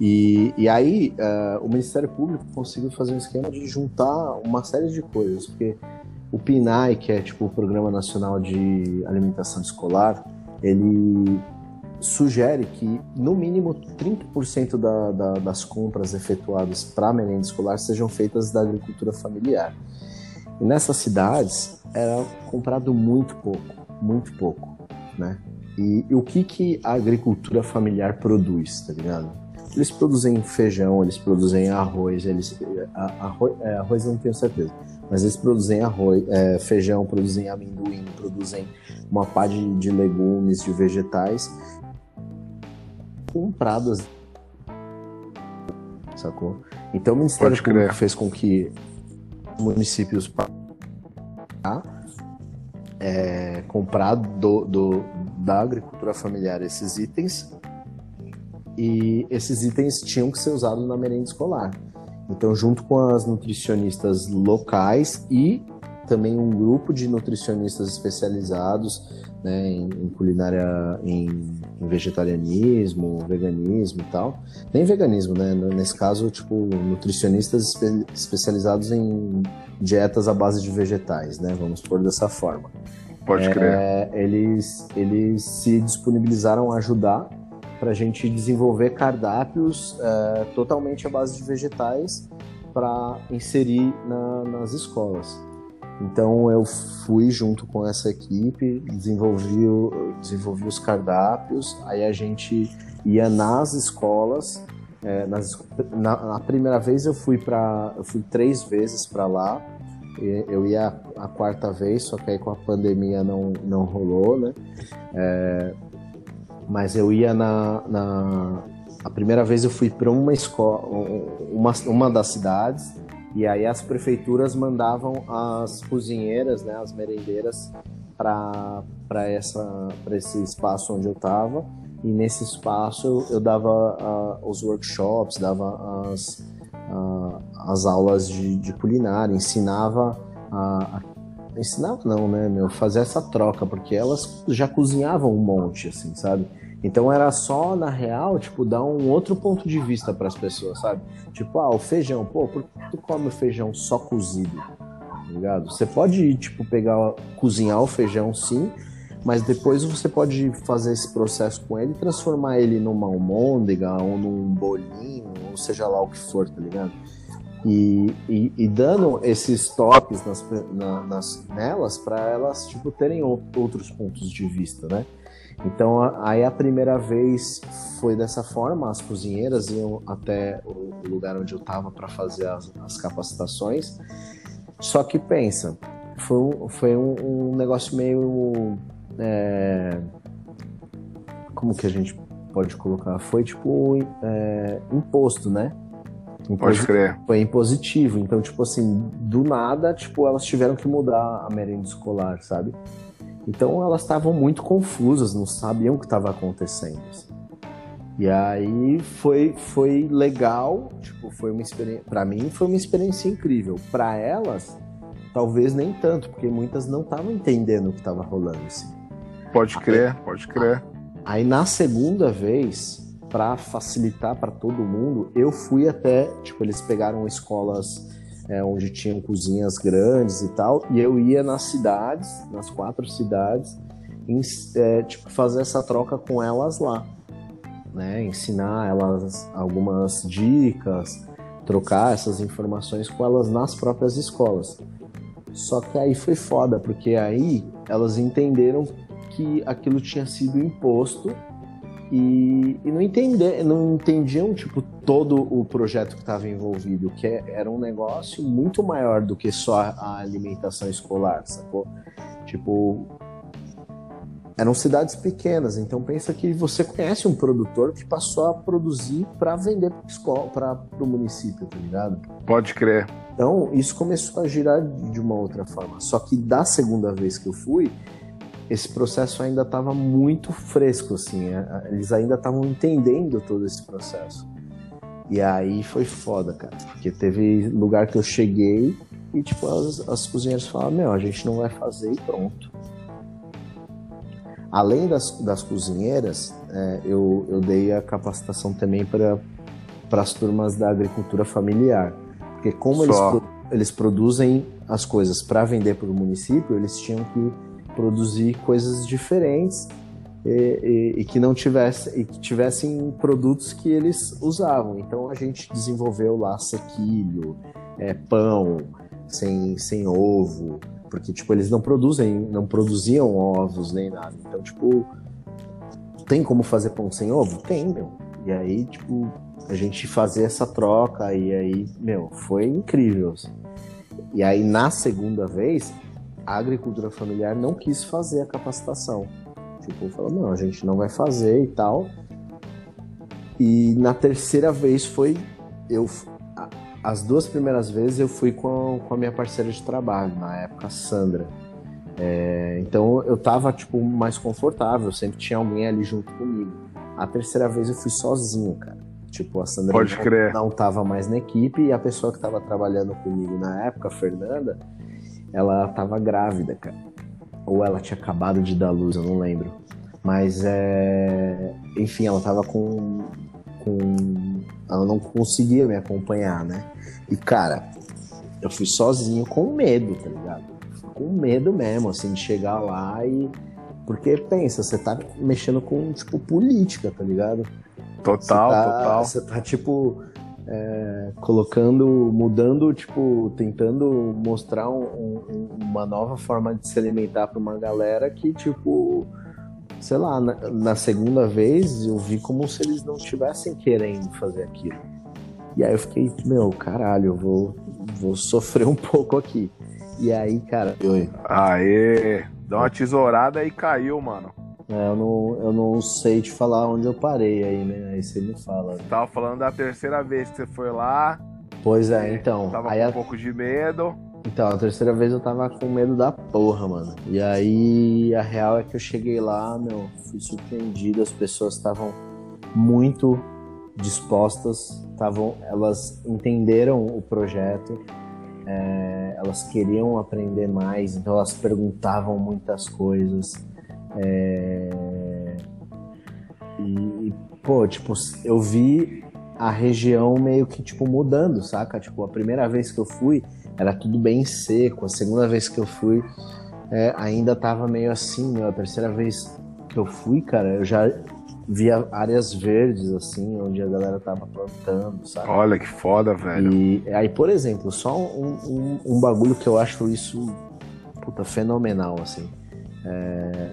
E, e aí uh, o Ministério Público conseguiu fazer um esquema de juntar uma série de coisas, porque o PNAE, que é tipo o Programa Nacional de Alimentação Escolar, ele sugere que no mínimo 30% da, da, das compras efetuadas para merenda escolar sejam feitas da agricultura familiar. E nessas cidades era comprado muito pouco muito pouco, né? E, e, o que, que a agricultura familiar produz, tá ligado? Eles produzem feijão, eles produzem arroz, eles arroz, é, arroz não tenho certeza, mas eles produzem arroz, é, feijão, produzem amendoim, produzem uma pá de, de legumes, de vegetais compradas, sacou? Então o Ministério Público fez com que municípios é, comprar do, do, da agricultura familiar esses itens e esses itens tinham que ser usados na merenda escolar. Então, junto com as nutricionistas locais e também um grupo de nutricionistas especializados né, em, em culinária, em, em, vegetarianismo, veganismo e tal. Nem veganismo, né? Nesse caso, tipo, nutricionistas espe especializados em dietas à base de vegetais, né? Vamos pôr dessa forma. Pode crer. É, eles, eles se disponibilizaram a ajudar para a gente desenvolver cardápios é, totalmente à base de vegetais para inserir na, nas escolas. Então eu fui junto com essa equipe, desenvolvi, desenvolvi os cardápios, aí a gente ia nas escolas. É, nas, na, na, primeira vez eu fui para, fui três vezes para lá. Eu ia a quarta vez, só que aí com a pandemia não, não rolou, né? É, mas eu ia na, na, a primeira vez eu fui para uma escola, uma, uma das cidades e aí as prefeituras mandavam as cozinheiras, né, as merendeiras, para esse espaço onde eu estava. E nesse espaço eu, dava uh, os workshops, dava as, uh, as aulas de, de culinária, ensinava a, a ensinava não, né, meu, fazer essa troca, porque elas já cozinhavam um monte, assim, sabe? Então era só, na real, tipo, dar um outro ponto de vista para as pessoas, sabe? Tipo, ah, o feijão, pô, por que tu come o feijão só cozido? Tá ligado? Você pode, tipo, pegar, cozinhar o feijão sim, mas depois você pode fazer esse processo com ele e transformar ele numa almôndega ou num bolinho, ou seja lá o que for, tá ligado? E, e, e dando esses toques nas, na, nas, nelas para elas, tipo, terem outros pontos de vista, né? Então, aí a primeira vez foi dessa forma, as cozinheiras iam até do lugar onde eu estava para fazer as, as, capacitações. Só que pensa, foi um, foi um, um negócio meio. É, como que a gente pode colocar? Foi tipo é, imposto, né? Pode crer. Foi impositivo. Então, tipo assim, do nada, tipo, elas tiveram que mudar a merenda escolar, sabe? Então elas estavam muito confusas, não sabiam o que estava acontecendo. Assim. E aí foi, foi legal, tipo, foi uma experiência. Para mim foi uma experiência incrível. Para elas, talvez nem tanto, porque muitas não estavam entendendo o que estava rolando. Assim. Pode crer, pode crer. Aí na segunda vez, para facilitar para todo mundo, eu fui até, tipo, eles pegaram escolas é, onde tinham cozinhas grandes e tal, e eu ia nas cidades, nas quatro cidades, em, é, tipo, fazer essa troca com elas lá, né? Ensinar elas algumas dicas, trocar essas informações com elas nas próprias escolas. Só que aí foi foda, porque aí elas entenderam que aquilo tinha sido imposto e, e não, entender, não entendiam tipo todo o projeto que estava envolvido, que é, era um negócio muito maior do que só a alimentação escolar, sacou? Tipo, eram cidades pequenas, então pensa que você conhece um produtor que passou a produzir para vender para o município, tá ligado? Pode crer. Então isso começou a girar de uma outra forma. Só que da segunda vez que eu fui, esse processo ainda estava muito fresco, assim, é, eles ainda estavam entendendo todo esse processo. E aí foi foda, cara, porque teve lugar que eu cheguei e, tipo, as, as cozinheiras falaram: Meu, a gente não vai fazer e pronto. Além das, das cozinheiras, é, eu, eu dei a capacitação também para as turmas da agricultura familiar. Porque, como eles, eles produzem as coisas para vender para o município, eles tinham que produzir coisas diferentes e, e, e, que não tivesse e que tivessem produtos que eles usavam. Então a gente desenvolveu lá sequilho, é, pão sem, sem ovo, porque tipo eles não produzem, não produziam ovos nem nada. Então tipo tem como fazer pão sem ovo? Tem, meu. E aí tipo a gente fazer essa troca e aí meu foi incrível. Assim. E aí na segunda vez a agricultura familiar não quis fazer a capacitação. Tipo, falou, não, a gente não vai fazer e tal. E na terceira vez foi eu as duas primeiras vezes eu fui com, com a minha parceira de trabalho, na época, a Sandra. É, então eu tava, tipo, mais confortável, sempre tinha alguém ali junto comigo. A terceira vez eu fui sozinho, cara. Tipo, a Sandra Pode não, crer. não tava mais na equipe e a pessoa que tava trabalhando comigo na época, a Fernanda, ela tava grávida, cara. Ou ela tinha acabado de dar luz, eu não lembro. Mas é. Enfim, ela tava com. com... Ela não conseguia me acompanhar, né? E, cara, eu fui sozinho com medo, tá ligado? Com medo mesmo, assim, de chegar lá e. Porque pensa, você tá mexendo com, tipo, política, tá ligado? Total, tá, total. Você tá, tipo, é, colocando, mudando, tipo, tentando mostrar um, um, uma nova forma de se alimentar para uma galera que, tipo, sei lá, na, na, segunda vez eu vi como se eles não estivessem querendo fazer aquilo. E aí eu fiquei, meu, caralho, eu vou, vou sofrer um pouco aqui. E aí, cara. Oi. Aê! Dá uma tesourada e caiu, mano. É, eu, não, eu não sei te falar onde eu parei aí, né? Aí você me fala. Você tava falando da terceira vez que você foi lá. Pois é, então. Tava com a... um pouco de medo. Então, a terceira vez eu tava com medo da porra, mano. E aí a real é que eu cheguei lá, meu, fui surpreendido, as pessoas estavam muito dispostas, estavam, elas entenderam o projeto, é, elas queriam aprender mais, então elas perguntavam muitas coisas. É... E, pô, tipo, eu vi a região meio que, tipo, mudando, saca? Tipo, a primeira vez que eu fui era tudo bem seco, a segunda vez que eu fui é, ainda tava meio assim, meu. A terceira vez que eu fui, cara, eu já via áreas verdes, assim, onde a galera tava plantando, sabe? Olha que foda, velho. E aí, por exemplo, só um, um, um bagulho que eu acho isso, puta, fenomenal, assim. É,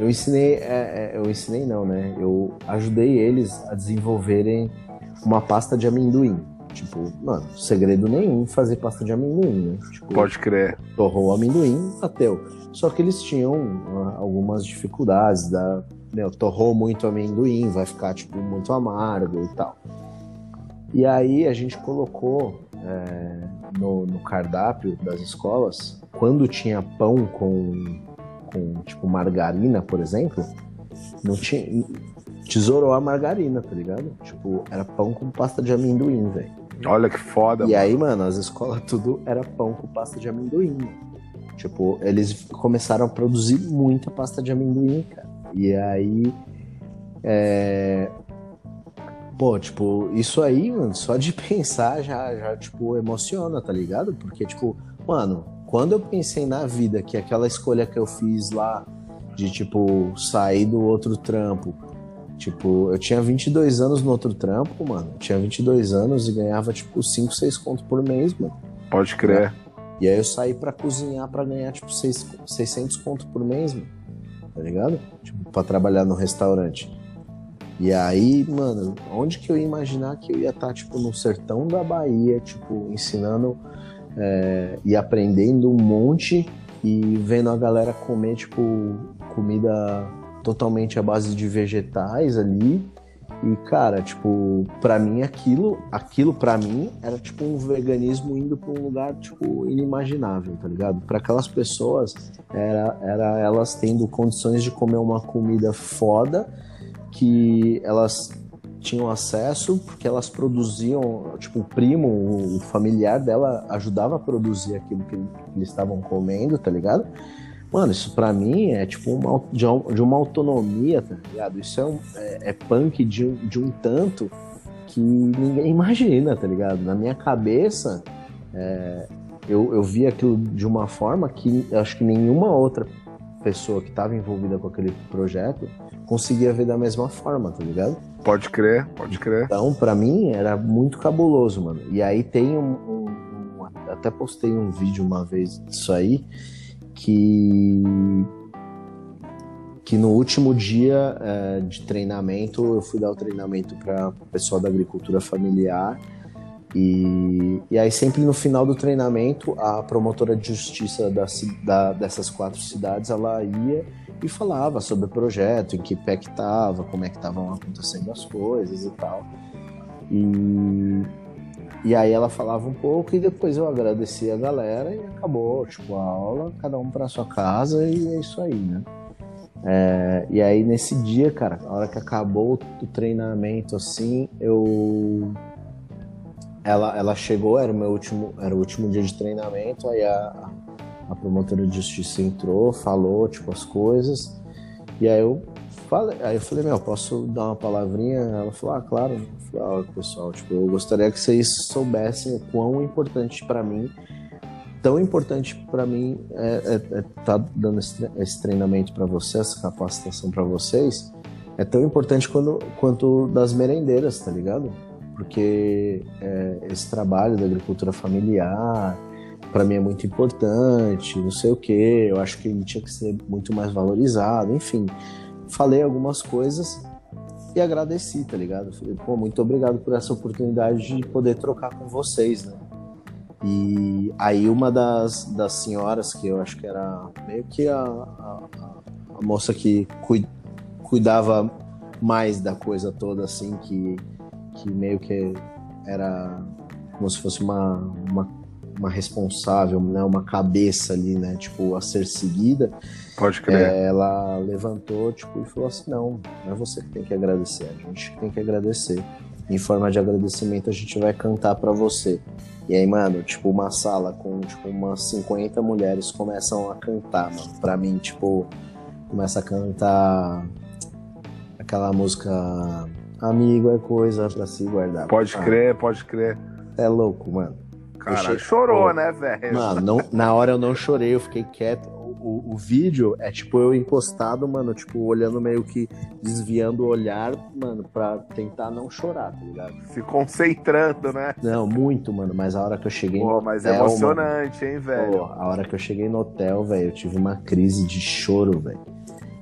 eu ensinei, é, é, eu ensinei não, né? Eu ajudei eles a desenvolverem uma pasta de amendoim. Tipo, mano, segredo nenhum fazer pasta de amendoim, né? Tipo, Pode crer. Torrou o amendoim, bateu. Só que eles tinham uh, algumas dificuldades da. Meu, torrou muito amendoim, vai ficar, tipo, muito amargo e tal. E aí a gente colocou é, no, no, cardápio das escolas, quando tinha pão com, com tipo margarina, por exemplo, não tinha. Tesourou a margarina, tá ligado? Tipo, era pão com pasta de amendoim, velho. Olha que foda, E mano. aí, mano, as escolas tudo era pão com pasta de amendoim. Tipo, eles começaram a produzir muita pasta de amendoim, cara. E aí. É... Pô, tipo, isso aí, mano, só de pensar já, já, tipo, emociona, tá ligado? Porque, tipo, mano, quando eu pensei na vida, que aquela escolha que eu fiz lá, de, tipo, sair do outro trampo, tipo, eu tinha 22 anos no outro trampo, mano, eu tinha 22 anos e ganhava, tipo, 5, 6 contos por mês, mano. Pode crer. E aí eu saí para cozinhar para ganhar, tipo, 6, 600 contos por mês, mano. Tá ligado? Tipo, pra trabalhar no restaurante. E aí, mano, onde que eu ia imaginar que eu ia estar, tá, tipo, no sertão da Bahia, tipo, ensinando é, e aprendendo um monte e vendo a galera comer, tipo, comida totalmente à base de vegetais ali. E, cara, tipo, pra mim aquilo, aquilo pra mim era tipo um veganismo indo pra um lugar, tipo, inimaginável, tá ligado? Para aquelas pessoas, era, era elas tendo condições de comer uma comida foda que elas tinham acesso porque elas produziam, tipo, o primo, o familiar dela ajudava a produzir aquilo que, eles estavam comendo, tá ligado? Mano, isso pra mim é tipo uma, de uma autonomia, tá ligado? Isso é, um, é, é punk de um, de um tanto que ninguém imagina, tá ligado? Na minha cabeça, é, eu, eu vi aquilo de uma forma que acho que nenhuma outra pessoa que estava envolvida com aquele projeto conseguia ver da mesma forma, tá ligado? Pode crer, pode crer. Então, para mim, era muito cabuloso, mano. E aí tem um, um, Até postei um vídeo uma vez disso aí, que. Que no último dia é, de treinamento, eu fui dar o treinamento para o pessoal da agricultura familiar. E, e aí, sempre no final do treinamento, a promotora de justiça da, da, dessas quatro cidades ela ia e falava sobre o projeto, em que pé que tava, como é que estavam acontecendo as coisas e tal. E, e aí ela falava um pouco e depois eu agradeci a galera e acabou, tipo, a aula, cada um para sua casa e é isso aí, né? É, e aí nesse dia, cara, a hora que acabou o treinamento assim, eu ela, ela chegou, era o meu último, era o último dia de treinamento, aí a, a promotora de justiça entrou, falou, tipo, as coisas. E aí eu falei, aí eu falei, meu, posso dar uma palavrinha? Ela falou, ah, claro. Eu falei, ah, pessoal, tipo, eu gostaria que vocês soubessem o quão importante para mim, tão importante para mim é, é, é tá dando esse, esse treinamento para vocês, essa capacitação para vocês, é tão importante quando, quanto das merendeiras, tá ligado? Porque é, esse trabalho da agricultura familiar, para mim é muito importante, não sei o que, eu acho que ele tinha que ser muito mais valorizado, enfim. Falei algumas coisas e agradeci, tá ligado? Falei, pô, muito obrigado por essa oportunidade de poder trocar com vocês, né? E aí uma das, das senhoras, que eu acho que era meio que a, a, a moça que cuidava mais da coisa toda, assim, que, que meio que era como se fosse uma, uma uma responsável, né, uma cabeça ali, né, tipo, a ser seguida. Pode crer. É, ela levantou, tipo, e falou assim, não, não é você que tem que agradecer, a gente tem que agradecer. Em forma de agradecimento, a gente vai cantar para você. E aí, mano, tipo, uma sala com, tipo, umas 50 mulheres começam a cantar, mano. Pra mim, tipo, começa a cantar aquela música Amigo é coisa pra se guardar. Pode ah, crer, pode crer. É louco, mano. Cara, chorou, né, velho? Mano, não, na hora eu não chorei, eu fiquei quieto. O, o, vídeo é tipo eu encostado, mano, tipo, olhando meio que desviando o olhar, mano, pra tentar não chorar, tá ligado? Se concentrando, né? Não, muito, mano, mas a hora que eu cheguei Pô, mas hotel, é emocionante, mano, hein, velho? Pô, a hora que eu cheguei no hotel, velho, eu tive uma crise de choro, velho.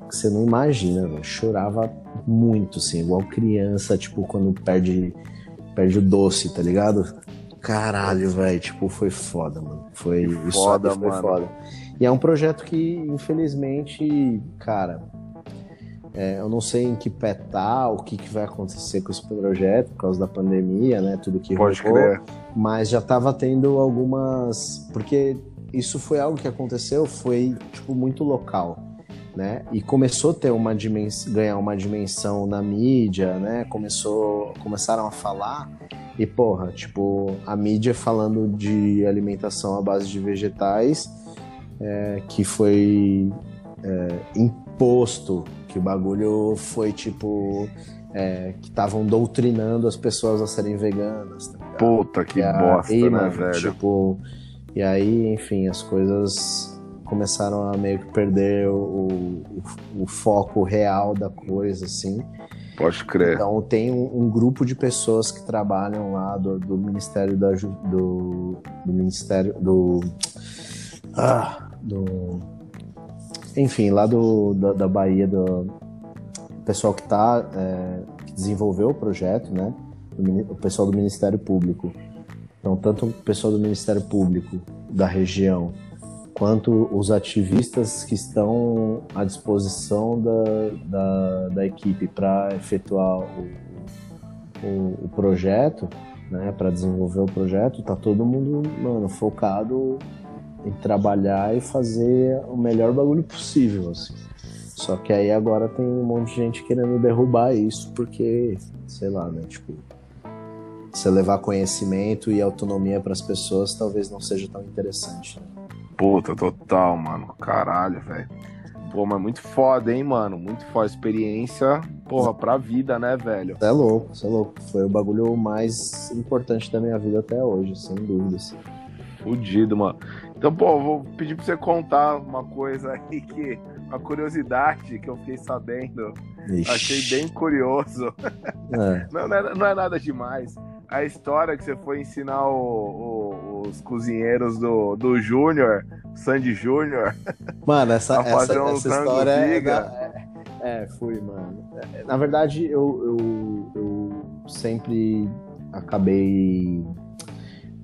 Que você não imagina, velho. Chorava muito, assim, igual criança, tipo, quando perde perde o doce, tá ligado? Caralho, velho, tipo, foi foda, mano. Foi que foda, foi mano. foda. E é um projeto que, infelizmente, cara, é, eu não sei em que pé tá, o que, que vai acontecer com esse projeto por causa da pandemia, né? Tudo que Pode rolou. crer. Mas já tava tendo algumas. Porque isso foi algo que aconteceu, foi, tipo, muito local. Né? E começou a ter uma dimensão, ganhar uma dimensão na mídia, né? Começou, começaram a falar e porra, tipo a mídia falando de alimentação à base de vegetais, é, que foi é, imposto, que o bagulho foi tipo é, que estavam doutrinando as pessoas a serem veganas. Tá? Puta que a- bosta, e, né, mano, velho? Tipo, e aí, enfim, as coisas começaram a meio que perder o, o, o foco real da coisa, assim. Pode crer. Então tem um, um grupo de pessoas que trabalham lá do, do Ministério da do, do Ministério do ah, do enfim lá do da, da Bahia do pessoal que tá é, que desenvolveu o projeto, né? O pessoal do Ministério Público. Então tanto o pessoal do Ministério Público da região quanto os ativistas que estão à disposição da, da, da equipe para efetuar o, o, o projeto, né, para desenvolver o projeto, tá todo mundo, mano, focado em trabalhar e fazer o melhor bagulho possível, assim. Só que aí agora tem um monte de gente querendo derrubar isso, porque, sei lá, né, tipo, você levar conhecimento e autonomia para as pessoas talvez não seja tão interessante. Né? Puta, total, mano. Caralho, velho. Pô, mas muito foda, hein, mano? Muito foda. Experiência, porra, pra vida, né, velho? Você é louco, você é louco. Foi o bagulho mais importante da minha vida até hoje, sem dúvidas. Fudido, mano. Então, pô, vou pedir pra você contar uma coisa aí que. Uma curiosidade que eu fiquei sabendo. Ixi. Achei bem curioso. É. Não, não, é, não é nada demais. A história que você foi ensinar o- o- os cozinheiros do, do Júnior, Sandy Júnior. Mano, essa, essa, um essa história é, é, é, fui, mano. É, Na verdade, eu, eu, eu sempre acabei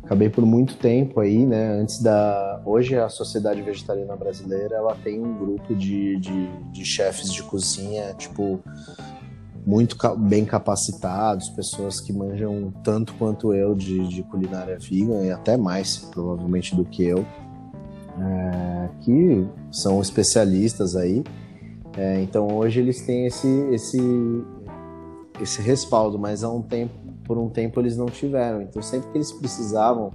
acabei por muito tempo aí, né? Antes da. Hoje a Sociedade Vegetariana Brasileira ela tem um grupo de, de, de chefes de cozinha, tipo, muito bem capacitados, pessoas que manjam tanto quanto eu de, de culinária vegan e até mais, provavelmente, do que eu. É, que são especialistas aí. É, então hoje eles têm esse, esse, esse respaldo, mas há um tempo, por um tempo eles não tiveram. Então sempre que eles precisavam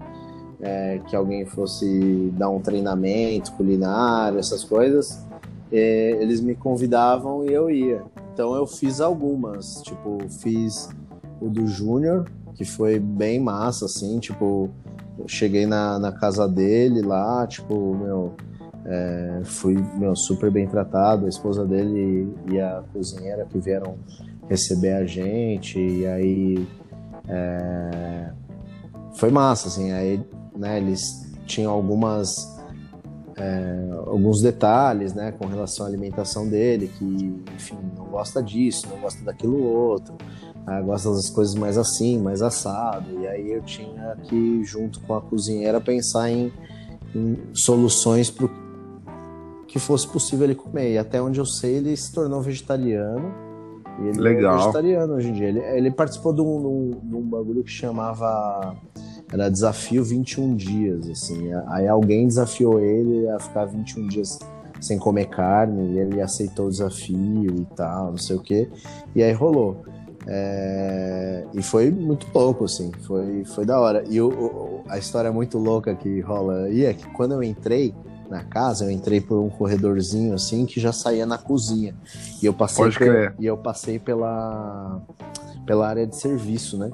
é, que alguém fosse dar um treinamento culinário, essas coisas, é, eles me convidavam e eu ia. Então eu fiz algumas, tipo, fiz o do Júnior, que foi bem massa, assim, tipo, cheguei na, na casa dele lá, tipo, meu, é, fui meu, super bem tratado, a esposa dele e a cozinheira que vieram receber a gente, e aí é, foi massa, assim, aí né, eles tinham algumas é, alguns detalhes, né, com relação à alimentação dele, que, enfim, não gosta disso, não gosta daquilo outro, ah, gosta das coisas mais assim, mais assado, e aí eu tinha que, junto com a cozinheira, pensar em, em soluções para que fosse possível ele comer, e até onde eu sei, ele se tornou vegetariano, e ele Legal. é vegetariano hoje em dia, ele, ele participou de um, de um- de um bagulho que chamava era desafio 21 dias, assim. Aí alguém desafiou ele a ficar 21 dias sem comer carne, e ele aceitou o desafio e tal, não sei o quê. E aí rolou. É, E foi muito louco, assim, foi, foi da hora. E o- o- a história muito louca que rola aí é que quando eu entrei na casa, eu entrei por um corredorzinho assim que já saía na cozinha. E eu passei, Pode pe- crer. e eu passei pela, pela área de serviço, né?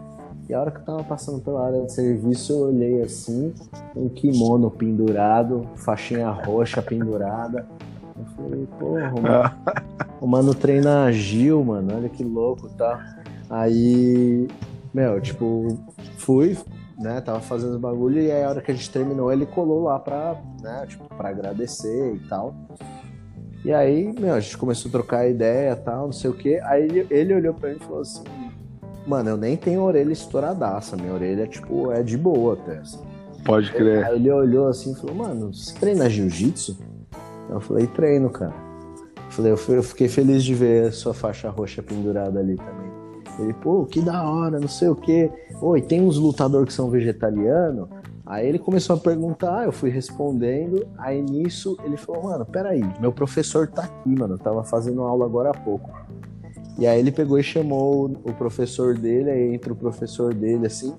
E a hora que eu tava passando pela área de serviço, eu olhei assim, um kimono pendurado, faixinha roxa pendurada. Eu falei, porra, o mano, o mano treina Gil, mano, olha que louco, tá? Aí, meu, tipo, fui, né, tava fazendo os bagulho, e aí a hora que a gente terminou, ele colou lá pra, né, tipo, pra agradecer e tal. E aí, meu, a gente começou a trocar ideia e tal, não sei o quê. Aí ele, ele olhou pra mim e falou assim, mano, eu nem tenho orelha estouradaça. Minha orelha, tipo, é de boa até. Assim. Pode crer. Aí ele olhou assim e falou, mano, você treina jiu-jitsu? Eu falei, treino, cara. Eu falei, eu fiquei feliz de ver sua faixa roxa pendurada ali também. Ele, pô, que da hora, não sei o quê. Oi, tem uns lutadores que são vegetarianos. Aí ele começou a perguntar, eu fui respondendo. Aí nisso ele falou, mano, peraí, meu professor tá aqui, mano. Eu tava fazendo aula agora há pouco. E aí ele pegou e chamou o professor dele, aí entra o professor dele assim.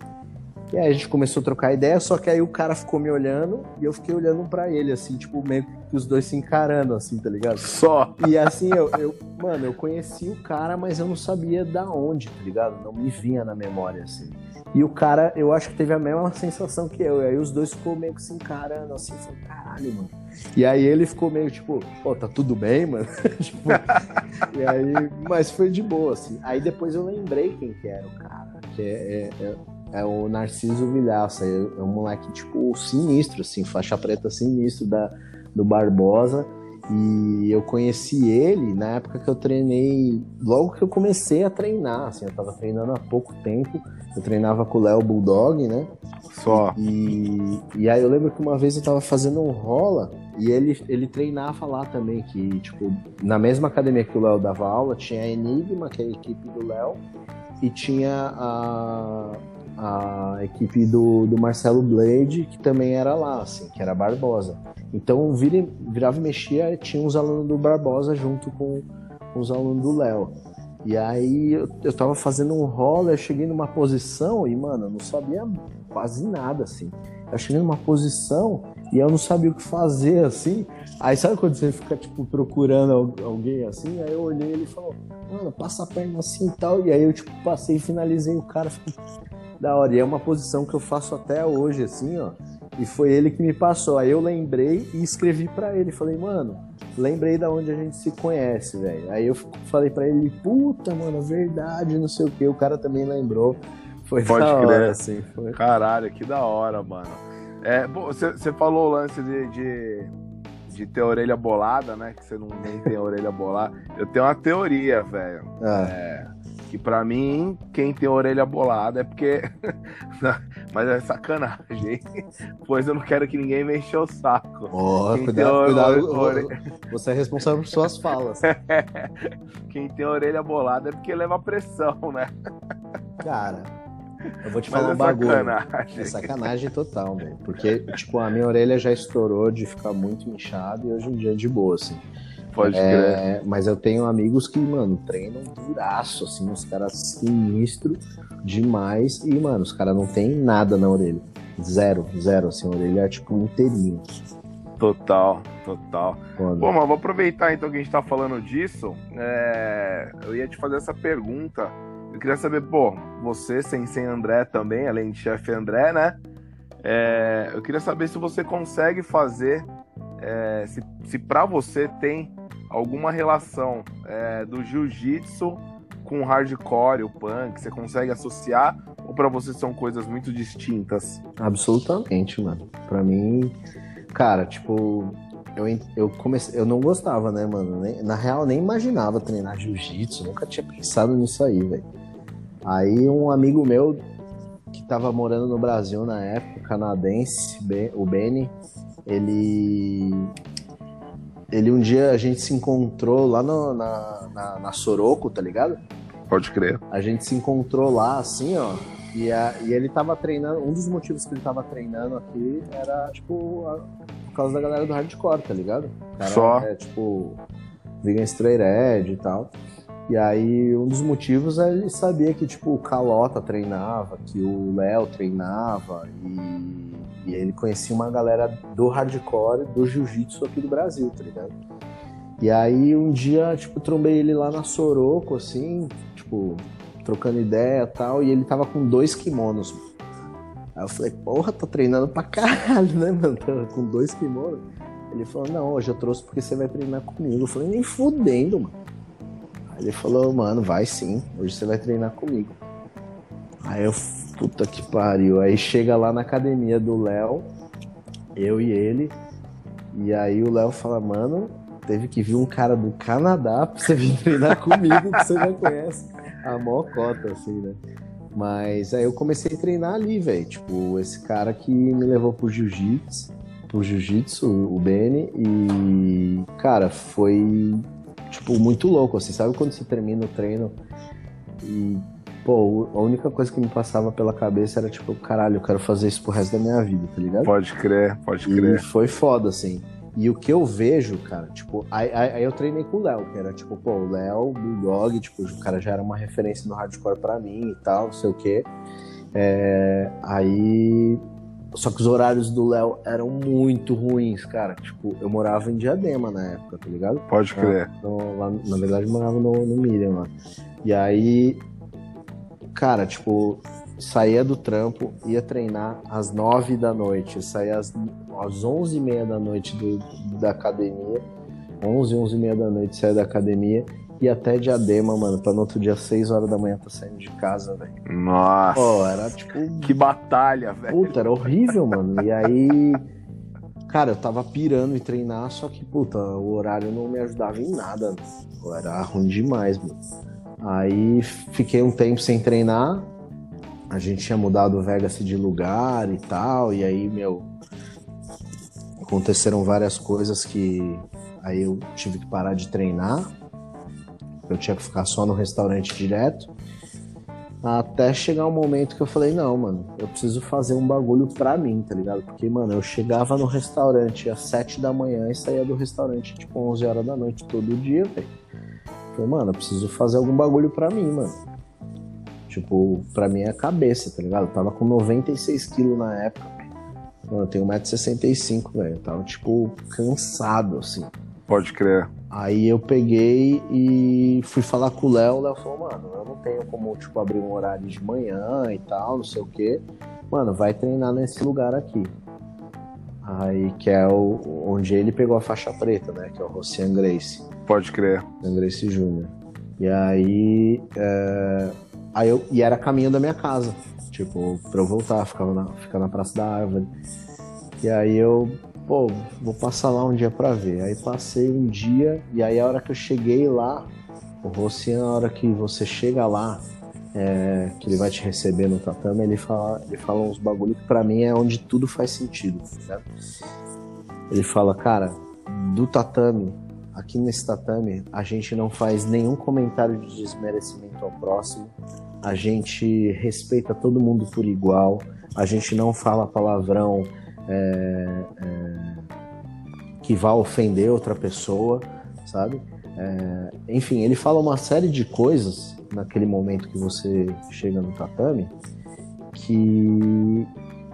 E aí a gente começou a trocar ideia, só que aí o cara ficou me olhando e eu fiquei olhando para ele, assim, tipo, meio que os dois se encarando, assim, tá ligado? Só. E assim, eu, eu, mano, eu conheci o cara, mas eu não sabia da onde, tá ligado? Não me vinha na memória, assim. E o cara, eu acho que teve a mesma sensação que eu. E aí os dois ficou meio que se encarando, assim, falei, caralho, mano. E aí ele ficou meio tipo, pô, tá tudo bem, mano? tipo, e aí, mas foi de boa, assim. Aí depois eu lembrei quem que era o cara, que é, é, é é o Narciso Vilhaça. É um moleque, tipo, sinistro, assim, faixa preta sinistro da, do Barbosa. E eu conheci ele na época que eu treinei, logo que eu comecei a treinar, assim, eu tava treinando há pouco tempo. Eu treinava com o Léo Bulldog, né? Só. E, e aí eu lembro que uma vez eu tava fazendo um rola e ele, ele treinava lá também, que, tipo, na mesma academia que o Léo dava aula, tinha a Enigma, que é a equipe do Léo, e tinha a, a equipe do, do Marcelo Blade, que também era lá, assim, que era Barbosa. Então vira, virava e mexia, tinha os alunos do Barbosa junto com, com os alunos do Léo. E aí eu, eu tava fazendo um roller, eu cheguei numa posição e, mano, eu não sabia quase nada, assim. Eu cheguei numa posição e eu não sabia o que fazer, assim. Aí sabe quando você fica, tipo, procurando alguém assim? Aí eu olhei ele falou, mano, passa a perna assim e tal. E aí eu, tipo, passei e finalizei o cara. Da hora. E é uma posição que eu faço até hoje, assim, ó. E foi ele que me passou. Aí eu lembrei e escrevi para ele. Falei, mano, lembrei da onde a gente se conhece, velho. Aí eu falei para ele, puta, mano, verdade, não sei o que. O cara também lembrou. Foi Pode da crer. hora, assim. Foi... Caralho, que da hora, mano. É, você falou o lance de, de, de, ter orelha bolada, né? Que você não nem tem orelha bolada. Eu tenho uma teoria, velho. Ah. É que para mim, quem tem orelha bolada é porque. Mas é sacanagem. pois eu não quero que ninguém me enche o saco. Oh, quem cuidado, cuidado. Você é responsável por suas falas. quem tem orelha bolada é porque leva pressão, né? Cara, eu vou te falar Mas um é bagulho. Sacanagem. É sacanagem total, velho. Porque, tipo, a minha orelha já estourou de ficar muito inchado e hoje em dia é de boa, assim. Pode é, Mas eu tenho amigos que, mano, treinam duraço, assim, os caras sinistro demais. E, mano, os caras não tem nada na orelha. Zero, zero, assim, a orelha é tipo inteirinho. Total, total. Quando? Bom, mas vou aproveitar então que a gente tá falando disso. É... Eu ia te fazer essa pergunta. Eu queria saber, pô, você, sem, sem André também, além de chefe André, né? É... Eu queria saber se você consegue fazer, é... se, se para você tem alguma relação é, do jiu-jitsu com o hardcore, o punk? Você consegue associar ou para você são coisas muito distintas? Absolutamente, mano. Para mim, cara, tipo, eu, eu comecei, eu não gostava, né, mano? Nem, na real, nem imaginava treinar jiu-jitsu, nunca tinha pensado nisso aí, velho. Aí um amigo meu que tava morando no Brasil na época, canadense, o Benny, ele ele um dia a gente se encontrou lá no, na, na, na, Soroco, tá ligado? Pode crer. A gente se encontrou lá, assim, ó. E, a, e ele tava treinando. Um dos motivos que ele tava treinando aqui era, tipo, a, por causa da galera do hardcore, tá ligado? cara Só. É, tipo, Vegan Straight Edge e tal. E aí, um dos motivos é ele sabia que, tipo, o Calota treinava, que o Léo treinava, e, e ele conhecia uma galera do hardcore, do jiu-jitsu aqui do Brasil, tá ligado? E aí, um dia, tipo, trombei ele lá na Soroco, assim, tipo, trocando ideia e tal, e ele tava com dois kimonos. Aí eu falei, porra, tô treinando pra caralho, né, mano? Tava com dois kimonos. Ele falou, não, hoje eu trouxe porque você vai treinar comigo. Eu falei, nem fudendo, mano. Aí ele falou, mano, vai sim, hoje você vai treinar comigo. Aí eu, puta que pariu. Aí chega lá na academia do Léo, eu e ele, e aí o Léo fala, mano, teve que vir um cara do Canadá pra você vir treinar comigo, que você já conhece. a mocota, assim, né? Mas aí eu comecei a treinar ali, velho. Tipo, esse cara que me levou pro jiu-jitsu, pro jiu-jitsu, o Beni, e, cara, foi, tipo, muito louco, assim. Sabe quando você termina o treino e, pô, a única coisa que me passava pela cabeça era, tipo, caralho, eu quero fazer isso pro resto da minha vida, tá ligado? Pode crer, pode crer. E foi foda, assim. E o que eu vejo, cara, tipo, aí, aí eu treinei com o Léo, que era tipo, pô, o Léo, Bulldog, tipo, o cara já era uma referência no hardcore pra mim e tal, não sei o quê. É, aí. Só que os horários do Léo eram muito ruins, cara. Tipo, eu morava em Diadema na época, tá ligado? Pode crer. Então, lá, na verdade, eu morava no, no Miriam lá. E aí, cara, tipo, saía do trampo, ia treinar às nove da noite, saía às, às onze e meia da noite do, da academia, onze, onze e meia da noite saía da academia, e até diadema, mano, pra no outro dia, seis horas da manhã, tá saindo de casa, velho. Nossa! Pô, era tipo... Que batalha, velho! Puta, era horrível, mano, e aí... Cara, eu tava pirando em treinar, só que, puta, o horário não me ajudava em nada. Era ruim demais, mano. Aí fiquei um tempo sem treinar, a gente tinha mudado o Vegas de lugar e tal, e aí, meu, aconteceram várias coisas que aí eu tive que parar de treinar. Eu tinha que ficar só no restaurante direto. Até chegar um momento que eu falei, não, mano, eu preciso fazer um bagulho pra mim, tá ligado? Porque, mano, eu chegava no restaurante às 7 da manhã e saía do restaurante tipo 11 horas da noite todo dia, velho. Falei, mano, eu preciso fazer algum bagulho pra mim, mano. Tipo, pra mim é a cabeça, tá ligado? Eu tava com 96 quilos na época. Mano, eu tenho 1,65m, velho. Eu tava, tipo, cansado, assim. Pode crer. Aí eu peguei e fui falar com o Léo. O Léo falou, mano, eu não tenho como, tipo, abrir um horário de manhã e tal, não sei o quê. Mano, vai treinar nesse lugar aqui. Aí, que é o, onde ele pegou a faixa preta, né? Que é o Rocian Grace. Pode crer. Rocian Grace Jr. E aí, é, Aí eu, e era caminho da minha casa. Tipo, pra eu voltar, ficava na, ficava na Praça da Árvore. E aí eu, pô, vou passar lá um dia pra ver. Aí passei um dia, e aí a hora que eu cheguei lá, o Rocinha, a hora que você chega lá, é, que ele vai te receber no tatame, ele fala, ele fala uns bagulho que pra mim é onde tudo faz sentido, tá Ele fala, cara, do tatame, aqui nesse tatame, a gente não faz nenhum comentário de desmerecimento ao próximo, a gente respeita todo mundo por igual, a gente não fala palavrão é, é, que vá ofender outra pessoa, sabe? É, enfim, ele fala uma série de coisas naquele momento que você chega no tatame que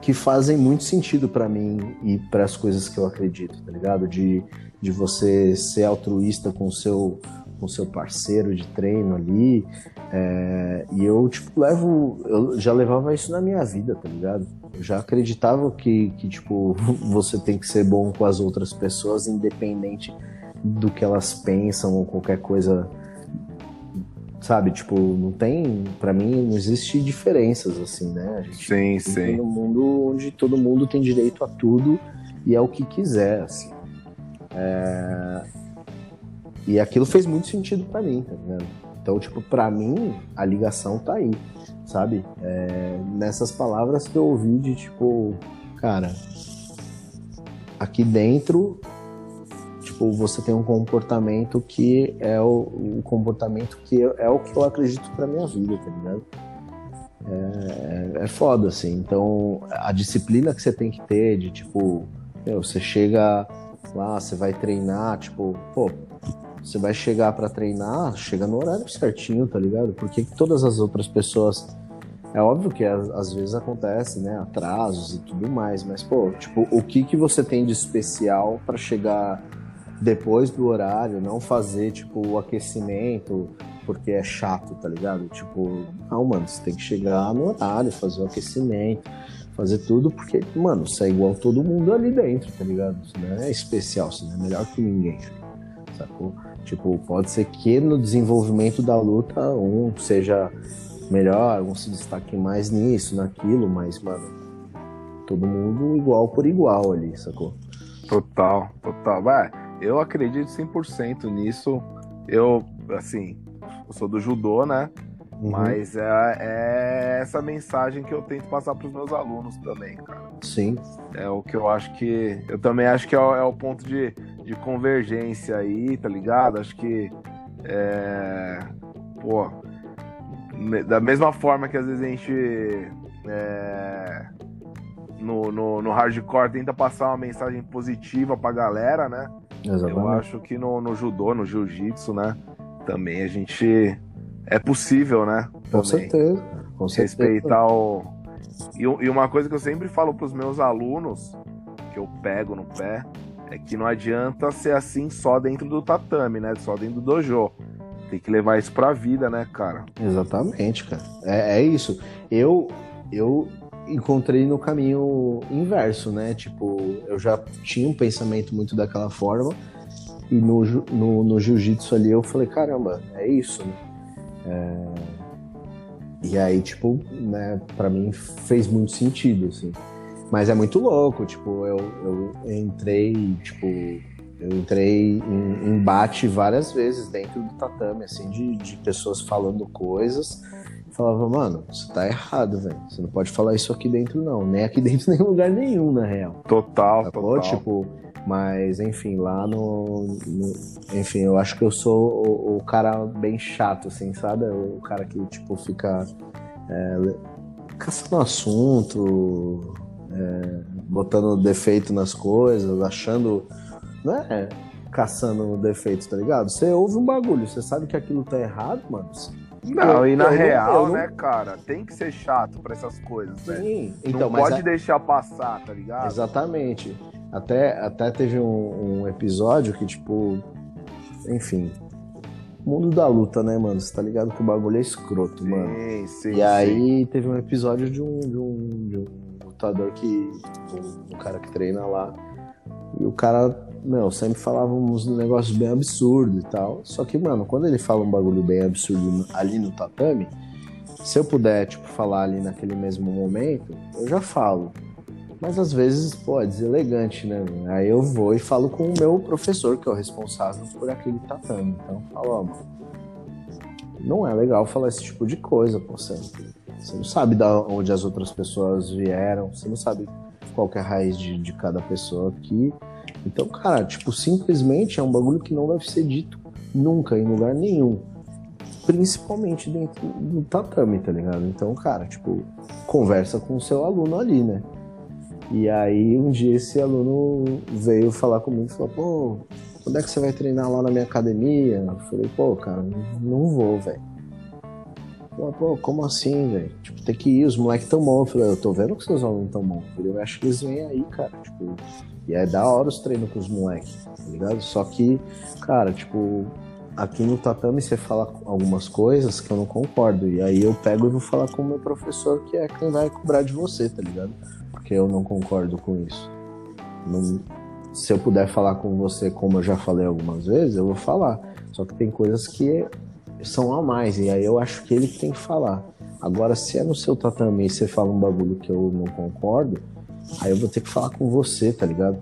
que fazem muito sentido para mim e para as coisas que eu acredito, tá ligado? De, de você ser altruísta com o seu com seu parceiro de treino ali. É, e eu, tipo, levo. Eu já levava isso na minha vida, tá ligado? Eu já acreditava que, que, tipo, você tem que ser bom com as outras pessoas, independente do que elas pensam ou qualquer coisa. Sabe, tipo, não tem. para mim, não existe diferenças, assim, né? A gente sim, sim. num mundo onde todo mundo tem direito a tudo e é o que quiser, assim. É, e aquilo fez muito sentido para mim, tá ligado? Então, tipo, pra mim, a ligação tá aí, sabe? É, nessas palavras que eu ouvi de, tipo, cara, aqui dentro, tipo, você tem um comportamento que é o, o comportamento que é o que eu acredito pra minha vida, tá ligado? É, é foda, assim. Então, a disciplina que você tem que ter de, tipo, meu, você chega lá, você vai treinar, tipo, pô, você vai chegar para treinar, chega no horário certinho, tá ligado? Porque todas as outras pessoas. É óbvio que às vezes acontece, né? Atrasos e tudo mais, mas, pô, tipo, o que, que você tem de especial para chegar depois do horário, não fazer, tipo, o aquecimento, porque é chato, tá ligado? Tipo, não, mano, você tem que chegar no horário, fazer o aquecimento, fazer tudo, porque, mano, você é igual todo mundo ali dentro, tá ligado? Você não é especial, você não é melhor que ninguém, sacou? Tipo, pode ser que no desenvolvimento da luta um seja melhor, um se destaque mais nisso, naquilo, mas, mano, todo mundo igual por igual ali, sacou? Total, total. Vai, eu acredito 100% nisso. Eu, assim, eu sou do judô, né? Uhum. Mas é, é, essa mensagem que eu tento passar para os meus alunos também, cara. Sim. É o que eu acho que. Eu também acho que é o, é o ponto de, de convergência aí, tá ligado? Acho que. É, pô. Da mesma forma que às vezes a gente. É, no, no, no hardcore tenta passar uma mensagem positiva pra galera, né? Exatamente. Eu acho que no, no judô, no jiu-jitsu, né? Também a gente é possível, né? Com certeza. Com Respeitar o. E, e uma coisa que eu sempre falo para os meus alunos, que eu pego no pé, é que não adianta ser assim só dentro do tatame, né? Só dentro do dojo. Tem que levar isso pra vida, né, cara? Exatamente, cara. É, é isso. Eu, eu encontrei no caminho inverso, né? Tipo, eu já tinha um pensamento muito daquela forma. E no, no, no jiu-jitsu ali eu falei, caramba, é isso, né? É... E aí, tipo, né, pra mim fez muito sentido, assim. Mas é muito louco, tipo, eu, eu entrei, tipo, eu entrei em embate várias vezes dentro do tatame, assim, de, de pessoas falando coisas. Falava, mano, você tá errado, velho. Você não pode falar isso aqui dentro, não. Nem aqui dentro, nem em lugar nenhum, na real. Total, total. Tipo, mas, enfim, lá no, no, Enfim, eu acho que eu sou o, o, cara bem chato, assim, sabe? O cara que, tipo, fica. É, caçando assunto, é, botando defeito nas coisas, achando. Não é caçando defeitos, tá ligado? Você ouve um bagulho, você sabe que aquilo tá errado, mano. Não, eu, e na real, né, cara, tem que ser chato pra essas coisas, Sim, né? então, não pode é... deixar passar, tá ligado? Exatamente. Até, até teve um, um, episódio que, tipo, enfim. Mundo da luta, né, mano? Você tá ligado que o bagulho é escroto, sim, mano. Sim, sim. E aí teve um episódio de um, de um, de um lutador que. Um, um, cara que treina lá. E o cara, meu, sempre falava uns negócios bem absurdos e tal. Só que, mano, quando ele fala um bagulho bem absurdo ali no tatame, se eu puder, tipo, falar ali naquele mesmo momento, eu já falo. Mas às vezes, pô, é deselegante, né? Aí eu vou e falo com o meu professor, que é o responsável por aquele tatame. Então, falo, ó, mano, não é legal falar esse tipo de coisa, pô. Você, você não sabe de onde as outras pessoas vieram, você não sabe qual é a raiz de, de cada pessoa aqui. Então, cara, tipo, simplesmente é um bagulho que não deve ser dito nunca, em lugar nenhum. Principalmente dentro do tatame, tá ligado? Então, cara, tipo, conversa com o seu aluno ali, né? E aí um dia esse aluno veio falar comigo e falou, pô, quando é que você vai treinar lá na minha academia? Eu falei, pô, cara, não vou, velho. Pô, como assim, velho? Tipo, tem que ir, os moleques tão bons. Eu falei, eu tô vendo que seus alunos tão bons. Eu acho que eles vêm aí, cara. Tipo, e é da hora os treinos com os moleques, tá ligado? Só que, cara, tipo, aqui no tatame você fala algumas coisas que eu não concordo. E aí eu pego e vou falar com o meu professor, que é quem vai cobrar de você, tá ligado? Porque eu não concordo com isso. Não, se eu puder falar com você, como eu já falei algumas vezes, eu vou falar. Só que tem coisas que são a mais, e aí eu acho que ele tem que falar. Agora, se é no seu tatame e você fala um bagulho que eu não concordo, aí eu vou ter que falar com você, tá ligado?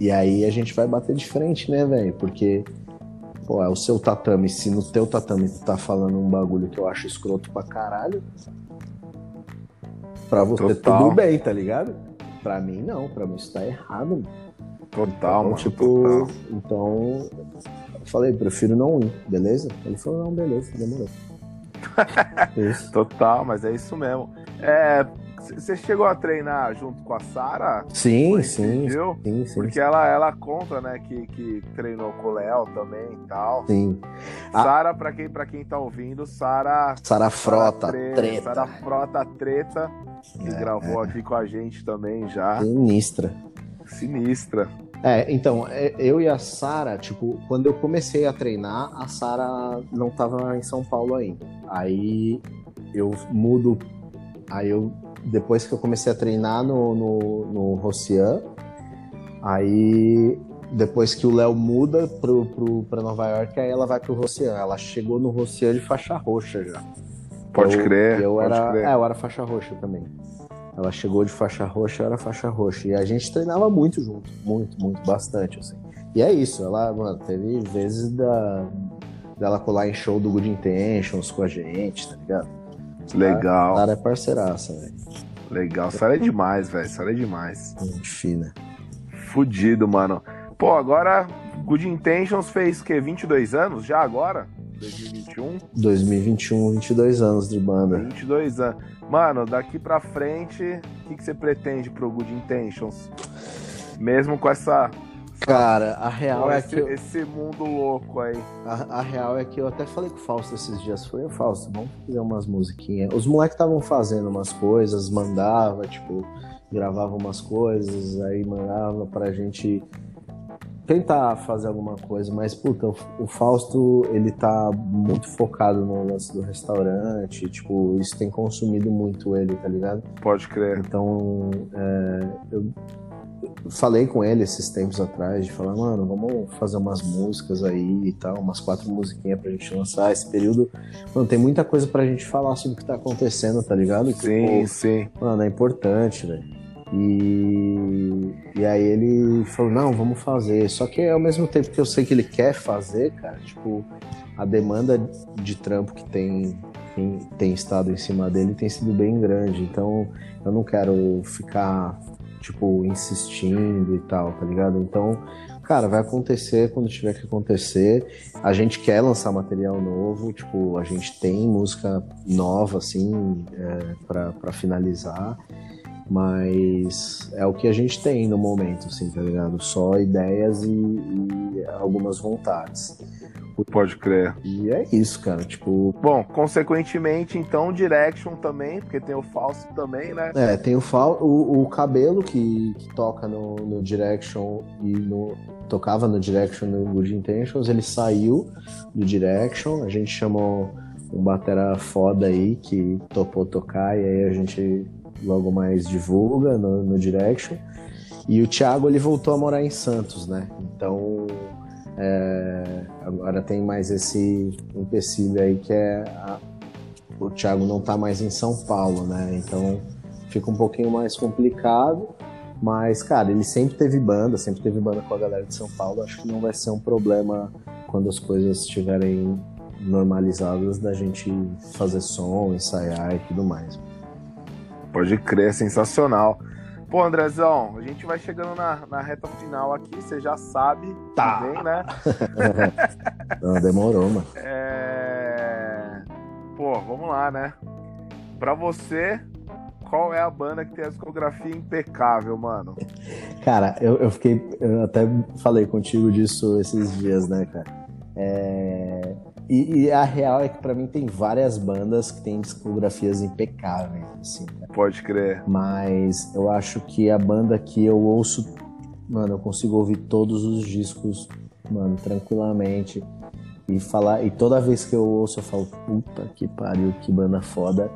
E aí a gente vai bater de frente, né, velho? Porque, pô, é o seu tatame. Se no teu tatame tu tá falando um bagulho que eu acho escroto pra caralho, Pra você Total. tudo bem, tá ligado? Pra mim não, pra mim isso tá errado. Total, então, mano. Tipo, total. então. Eu falei, prefiro não ir, beleza? Ele falou, não, beleza, demorou. isso. Total, mas é isso mesmo. É, você chegou a treinar junto com a Sara? Sim, sim, sim, sim. Porque Ela, ela conta, né, que, que treinou com o Léo também e tal. Sim. Sara, pra quem, pra quem tá ouvindo, Sara. Sara Frota, treta. Sara Frota, treta. Que é, gravou é. aqui com a gente também já. Sinistra. Sinistra. É, então, é, eu e a Sara, tipo, quando eu comecei a treinar, a Sara não tava em São Paulo ainda. Aí eu mudo. Aí eu depois que eu comecei a treinar no, no, no Rossian, aí depois que o Léo muda pro, pro, pra Nova York, aí ela vai pro Rossian. Ela chegou no Rossian de faixa roxa já. Pode eu, crer. Eu pode era, crer. É, eu era faixa roxa também. Ela chegou de faixa roxa, eu era faixa roxa. E a gente treinava muito junto, muito, muito, bastante, assim. E é isso, ela, mano, teve vezes da, dela colar em show do Good Intentions com a gente, tá ligado? Legal. Sara é parceiraça, velho. Legal. Sara é demais, velho. Sara é demais. Gente fina. Fudido, mano. Pô, agora Good Intentions fez o quê? 22 anos já agora? 2021? 2021, 22 anos de banda. 22 anos. Mano, daqui pra frente, o que, que você pretende pro Good Intentions? Mesmo com essa. Cara, a real com é esse, que. Eu, esse mundo louco aí. a, a real é que eu até falei com o Fausto esses dias. Falei, "Ô, Fausto, vamos fazer umas musiquinhas. Os moleques estavam fazendo umas coisas, mandava, tipo, gravava umas coisas, aí mandava pra gente tentar fazer alguma coisa, mas puta, o, o Fausto ele tá muito focado no lance do restaurante, tipo, isso tem consumido muito ele, tá ligado? Pode crer. Então, é, eu falei com ele esses tempos atrás de falar, mano, vamos fazer umas músicas aí e tal, umas quatro musiquinhas pra gente lançar. Esse período, mano, tem muita coisa pra gente falar sobre o que tá acontecendo, tá ligado? Sim, sim. Mano, é importante, velho. E, e aí ele falou, não, vamos fazer. Só que ao mesmo tempo que eu sei que ele quer fazer, cara, tipo, a demanda de trampo que tem, tem, tem estado em cima dele tem sido bem grande. Então eu não quero ficar, tipo, insistindo e tal, tá ligado? Então, cara, vai acontecer quando tiver que acontecer. A gente quer lançar material novo, tipo, a gente tem música nova, assim, é, pra, pra finalizar. Mas é o que a gente tem no momento, assim, tá ligado? Só ideias e, e algumas vontades. Pode crer. E é isso, cara. Tipo, Bom, consequentemente, então, Direction também, porque tem o Fausto também, né? é, tem o, Fal, o, o Cabelo que, que toca no, no Direction e no, tocava no Direction no Good Intentions. Ele saiu do Direction. A gente chamou um batera foda aí que topou tocar e aí a gente logo mais divulga no, no Direction. E o Thiago ele voltou a morar em Santos, né? Então é, agora tem mais esse empecilho aí que é a- o Thiago não tá mais em São Paulo, né? Então fica um pouquinho mais complicado. Mas, cara, ele sempre teve banda, sempre teve banda com a galera de São Paulo. Acho que não vai ser um problema quando as coisas estiverem normalizadas da gente fazer som, ensaiar e tudo mais. Pode crer, sensacional. Pô, Andrezão, a gente vai chegando na, na reta final aqui, você já sabe Tá. também, né? Não, demorou, mano. É... Pô, vamos lá, né? Pra você, qual é a banda que tem a discografia impecável, mano? Cara, eu, eu fiquei. Eu até falei contigo disso esses dias, né, cara? É, E, e a real é que pra mim tem várias bandas que têm discografias impecáveis, assim, cara. Pode crer. Mas eu acho que a banda que eu ouço, mano, eu consigo ouvir todos os discos, mano, tranquilamente. E falar. E toda vez que eu ouço, eu falo, puta que pariu, que banda foda.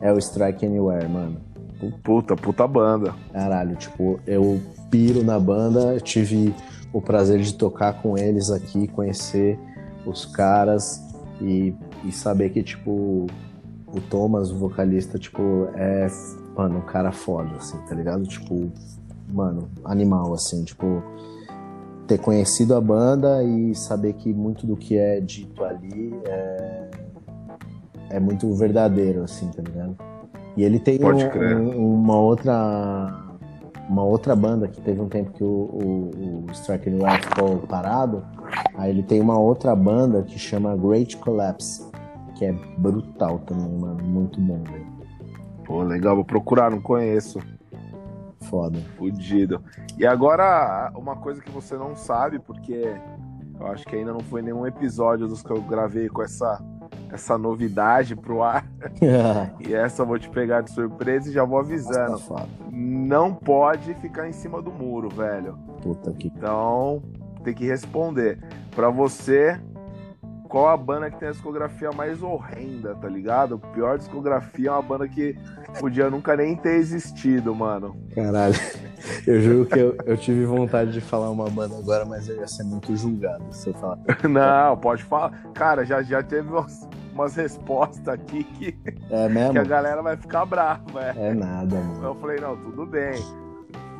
É o Strike Anywhere, mano. Puta, puta banda. Caralho, tipo, eu piro na banda, tive o prazer de tocar com eles aqui, conhecer os caras e, e saber que, tipo, o Thomas, o vocalista, tipo, é, mano, um cara foda, assim, tá ligado? Tipo, mano, animal, assim, tipo, ter conhecido a banda e saber que muito do que é dito ali é, é muito verdadeiro, assim, tá ligado? E ele tem um- um- uma outra uma outra banda que teve um tempo que o, o, o Strike Anywhere ficou parado. Aí ele tem uma outra banda que chama Great Collapse, que é brutal também, mano. Muito bom, velho. Pô, legal, vou procurar, não conheço. Foda. Fudido. E agora, uma coisa que você não sabe, porque eu acho que ainda não foi nenhum episódio dos que eu gravei com essa, essa novidade pro ar. E essa eu vou te pegar de surpresa e já vou avisando. Safado. Não pode ficar em cima do muro, velho. Puta que. Então, tem que responder. Pra você, qual a banda que tem a discografia mais horrenda, tá ligado? Pior discografia é uma banda que podia nunca nem ter existido, mano. Caralho. Eu juro que eu, eu tive vontade de falar uma banda agora, mas eu ia ser muito julgado se eu falar. Não, pode falar. Cara, já, já teve umas, umas respostas aqui que, É que a galera vai ficar brava, é. É nada, Então mano. eu falei, não, tudo bem.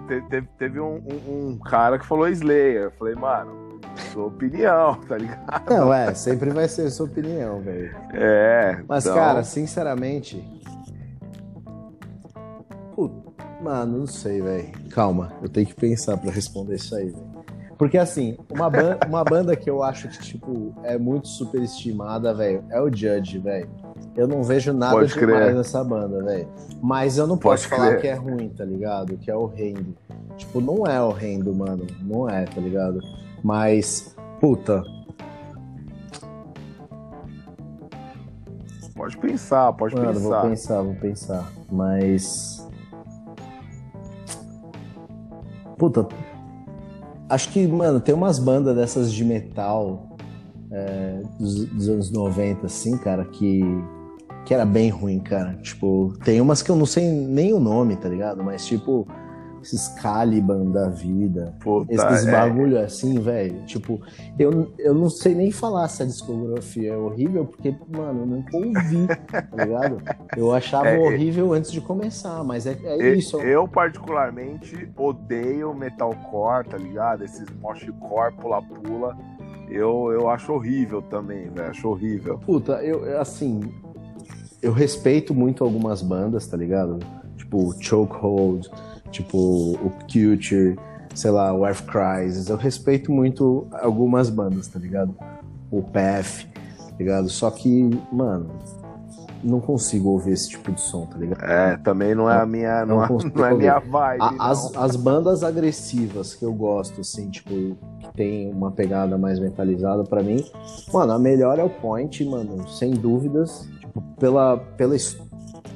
Te- Teve, teve um, um- um cara que falou Slayer. Eu falei, mano, sua opinião, tá ligado? Não, é, sempre vai ser sua opinião, velho. É. Mas, então... cara, sinceramente. Puta, mano, não sei, velho. Calma, eu tenho que pensar para responder isso aí, velho. Porque, assim, uma, ban uma banda que eu acho que, tipo, é muito superestimada, velho, é o Judge, velho. Eu não vejo nada Pode demais crer. nessa banda, velho. Mas eu não posso Pode falar crer. que é ruim, tá ligado? Que é horrendo. Tipo, não é horrendo, mano. Não é, tá ligado? Mas, puta. Pode pensar, pode Mano, pensar. Vou pensar, vou pensar. Mas. Puta. Acho que, mano, tem umas bandas dessas de metal é, dos, dos anos 90, assim, cara, que que era bem ruim, cara. Tipo, tem umas que eu não sei nem o nome, tá ligado? Mas, tipo, esses Caliban da vida. Puta, esses é. bagulho assim, velho. Tipo, eu, eu não sei nem falar se a discografia é horrível, porque, mano, eu nunca ouvi, tá ligado? Eu achava é, é. horrível é, antes de começar, mas é, é isso. Eu, particularmente, odeio metalcore, tá ligado? Esses moshcore, pula-pula. Eu, eu acho horrível também, velho. Acho horrível. Puta, eu, assim, eu respeito muito algumas bandas, tá ligado? Tipo, Chokehold, tipo, o Culture, sei lá, o Earth Crisis. Eu respeito muito algumas bandas, tá ligado? O Path, tá ligado? Só que, mano, não consigo ouvir esse tipo de som, tá ligado? É, também não é a minha, não, não, não é a minha vibe. A, as, as bandas agressivas que eu gosto, assim, tipo, que tem uma pegada mais mentalizada para mim, mano, a melhor é o Point, mano, sem dúvidas pela, pela,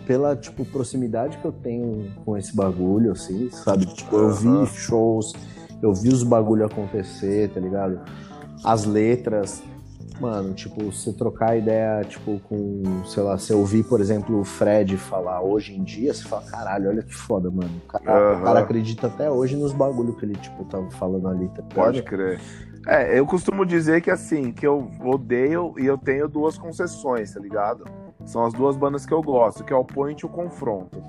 pela tipo, proximidade que eu tenho com esse bagulho, assim, sabe? Tipo, eu vi shows, eu vi os bagulho acontecer, tá ligado? As letras, mano, tipo, você trocar ideia, tipo, com, sei lá, você ouvir, por exemplo, o Fred falar hoje em dia, você fala, caralho, olha que foda, mano. O cara, uhum. o cara acredita até hoje nos bagulho que ele, tipo, tava falando ali, tá Pode crer. É, eu costumo dizer que assim, que eu odeio e eu tenho duas concessões, tá ligado? São as duas bandas que eu gosto, que é o Point e o Confronto.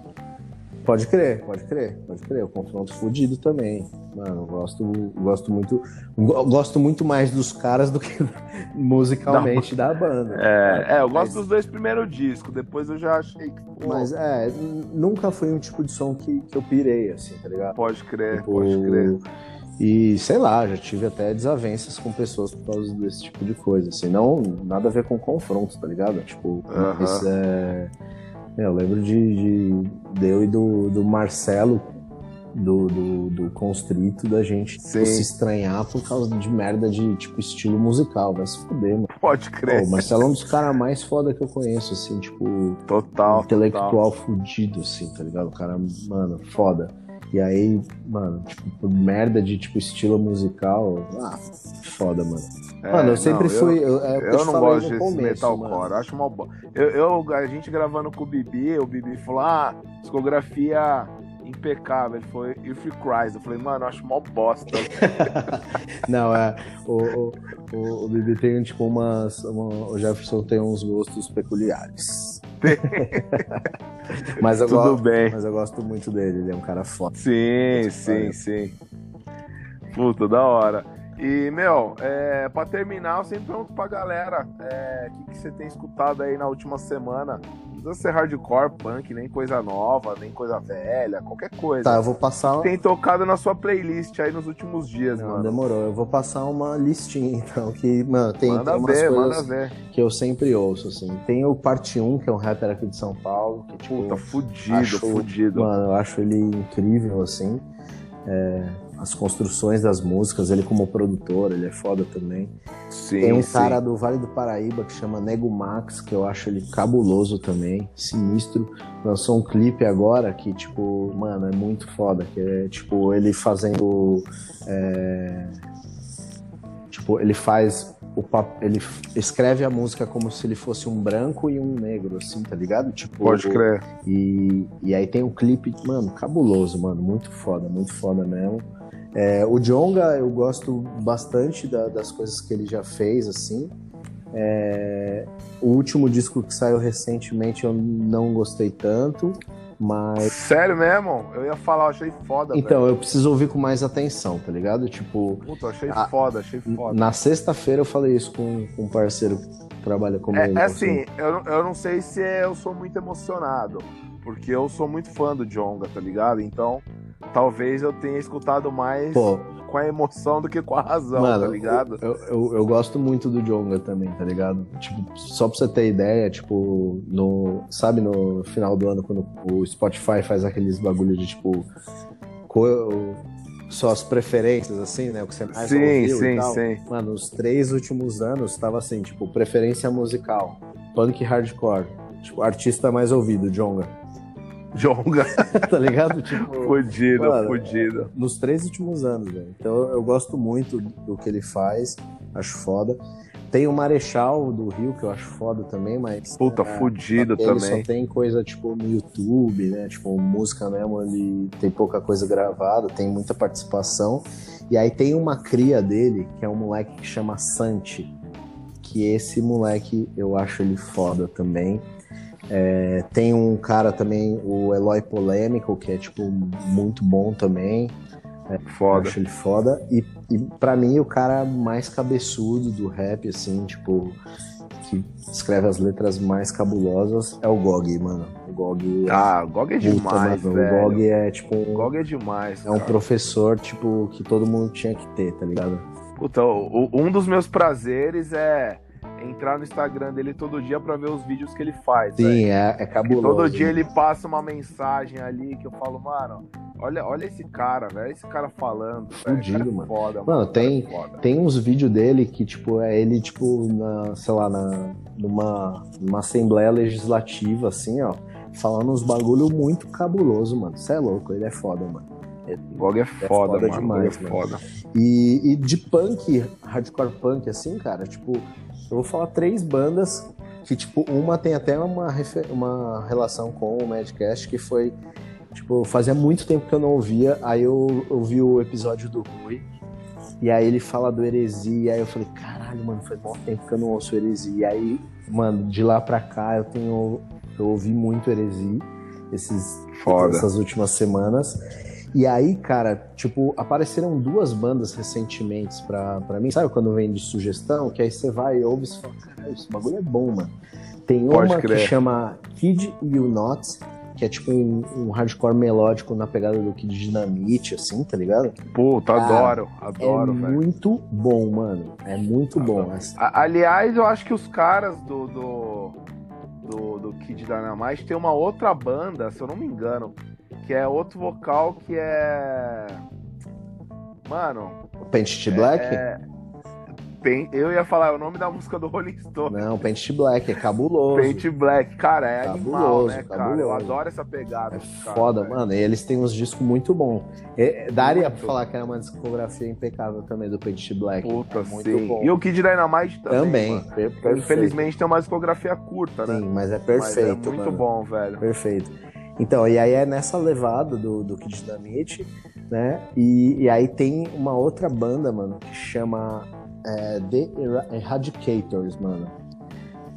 Pode crer, pode crer, pode crer. O confronto fudido também. Mano, gosto, gosto muito. Gosto muito mais dos caras do que musicalmente da banda. É, é eu gosto dos dois primeiros discos, depois eu já achei que. Pô, mas é, nunca foi um tipo de som que, que eu pirei, assim, tá ligado? Pode crer, tipo, pode crer. E sei lá, já tive até desavenças com pessoas por causa desse tipo de coisa. Assim, não nada a ver com confronto, tá ligado? Tipo, uh -huh. é... eu lembro de, de, de, eu e do, do Marcelo do, do, do Constrito da gente tipo, se estranhar por causa de merda de tipo estilo musical. Vai se fuder, mano. Pode crer. Pô, o Marcelo é um dos caras mais foda que eu conheço, assim, tipo. Total. Intelectual total. fudido, assim, tá ligado? O cara, mano, foda. E aí, mano, tipo, merda de tipo estilo musical. Ah, foda, mano. É, mano, eu sempre não, fui. Eu, eu, eu, eu não gosto desse metalcore, acho uma boa. Eu, eu, a gente gravando com o Bibi, o Bibi falou: ah, discografia impecável. Ele foi If You Cries. Eu falei, mano, eu acho mó bosta. não, é. O, o, o, o Bibi tem, tipo, umas. Uma, o Jefferson tem uns gostos peculiares. mas eu Tudo gosto, bem. Mas eu gosto muito dele, ele é um cara foda. Sim, sim, sim. Puta, da hora. E, meu, é, pra terminar, eu sempre pergunto pra galera é, o que, que você tem escutado aí na última semana. Não precisa ser hardcore, punk, nem coisa nova, nem coisa velha, qualquer coisa. Tá, eu vou passar. Que tem tocado na sua playlist aí nos últimos dias, Não, mano. Demorou, eu vou passar uma listinha, então, que, mano, tem, manda umas ver, coisas manda ver. que eu sempre ouço, assim. Tem o Parte 1, que é um rapper aqui de São Paulo, que, tipo. Puta, fudido, acho, fudido. Mano, eu acho ele incrível, assim. É, as construções das músicas, ele como produtor, ele é foda também. Sim, Tem um sim. cara do Vale do Paraíba que chama Nego Max, que eu acho ele cabuloso também, sinistro. Lançou um clipe agora que, tipo, mano, é muito foda, que é, tipo, ele fazendo... É... Tipo, ele faz o pap... ele escreve a música como se ele fosse um branco e um negro, assim, tá ligado? Tipo, Pode crer. E, e aí tem um clipe, mano, cabuloso, mano, muito foda, muito foda mesmo. É, o Jonga, eu gosto bastante da, das coisas que ele já fez, assim. É, o último disco que saiu recentemente eu não gostei tanto. Mas. Sério mesmo? Eu ia falar, eu achei foda. Então, velho. eu preciso ouvir com mais atenção, tá ligado? Tipo. Puta, eu achei a- foda, achei foda. Na sexta-feira eu falei isso com, com um parceiro que trabalha comigo. É, é assim, eu, não- eu não sei se eu sou muito emocionado, porque eu sou muito fã do Jonga, tá ligado? Então, talvez eu tenha escutado mais Pô, com a emoção do que com a razão, mano, tá ligado? Eu, eu, eu gosto muito do Jonga também, tá ligado? Tipo, só pra você ter ideia, tipo, no. Sabe no final do ano, quando o Spotify faz aqueles bagulho de tipo. co- suas preferências, assim, né? O que você mais sim, ouviu sim, sim. Mano, os três últimos anos tava assim, tipo, preferência musical, punk hardcore. Tipo, artista mais ouvido, Jonga. Jonga, tá ligado? Tipo, fudido, Mano, fudido. nos três últimos anos, velho. Então eu gosto muito do que ele faz, acho foda. Tem o Marechal do Rio, que eu acho foda também, mas. Puta, é, fudido ele também. só tem coisa, tipo, no YouTube, né? Tipo, música mesmo, ele tem pouca coisa gravada, tem muita participação. E aí tem uma cria dele, que é um moleque que chama Santi. Que esse moleque, eu acho ele foda também. É, tem um cara também, o Eloy Polêmico, que é, tipo, muito bom também. Eu Foda. acho ele foda. E, e para mim, o cara mais cabeçudo do rap, assim, tipo, que escreve as letras mais cabulosas é o Gog, mano. O Gog é. Ah, o Gog é puta, demais, mano, velho. O Gog é tipo O um, Gog é demais. é um cara. professor, tipo, que todo mundo tinha que ter, tá ligado? Puta, o- o- um dos meus prazeres é entrar no Instagram dele todo dia pra ver os vídeos que ele faz. Sim, é, é E cabuloso. todo dia ele passa uma mensagem ali que eu falo, mano, olha, olha esse cara, velho, esse cara falando. Fudido, é mano. Foda, Mano, esse cara é tem- foda. Tem uns vídeos dele que, tipo, é ele, tipo, na, sei lá, na, numa, numa assembleia legislativa, assim, ó, falando uns bagulho muito cabuloso, mano. Você é louco, ele é foda, mano. O Gog é foda, foda mano. demais, o Gog é mano. foda. E, e de punk, hardcore punk, assim, cara, tipo, eu vou falar três bandas que, tipo, uma tem até uma, uma relação com o Madcast, que foi, tipo, fazia muito tempo que eu não ouvia, aí eu ouvi o episódio do Rui, e aí ele fala do Heresia, e aí eu falei, caralho, mano, faz muito tempo que eu não ouço Heresia, e aí, mano, de lá pra cá eu tenho, eu ouvi muito Heresia, esses, Foda. essas últimas semanas. E aí, cara, tipo, apareceram duas bandas recentemente pra, pra mim. Sabe quando vem de sugestão? Que aí você vai e ouve e fala, caralho, esse bagulho é bom, mano. Tem Pode uma que crer. chama Kid You Not, que é tipo um, um hardcore melódico na pegada do Kid Dynamite, assim, tá ligado? Puta, Cara, adoro, adoro, é velho. muito bom, mano. É muito bom. Adoro. A- Aliás, eu acho que os caras do, do, do, do Kid Dynamite tem uma outra banda, se eu não me engano, que é outro vocal que é. Mano. Paint Black? É... Pen- Eu ia falar o nome da música do Rolling Stone. Não, Paint Black, é cabuloso. Paint Black, cara, é animal, Cabuloso, né, cara? cabuloso. Eu adoro essa pegada. É dos caras, foda, velho. mano. E eles têm uns discos muito bons. É, daria Muito. pra falar que era uma discografia impecável também do Paint Black. Puta, muito sim. bom. E o Kid Dynamite também. Também. Infelizmente tem uma discografia curta, né? Sim, mas é Mas perfeito, é muito mano. bom, velho. Perfeito. Então, e aí é nessa levada do, do Kid Dynamite, né? E, e aí tem uma outra banda, mano, que chama é, The Era- Eradicators, mano.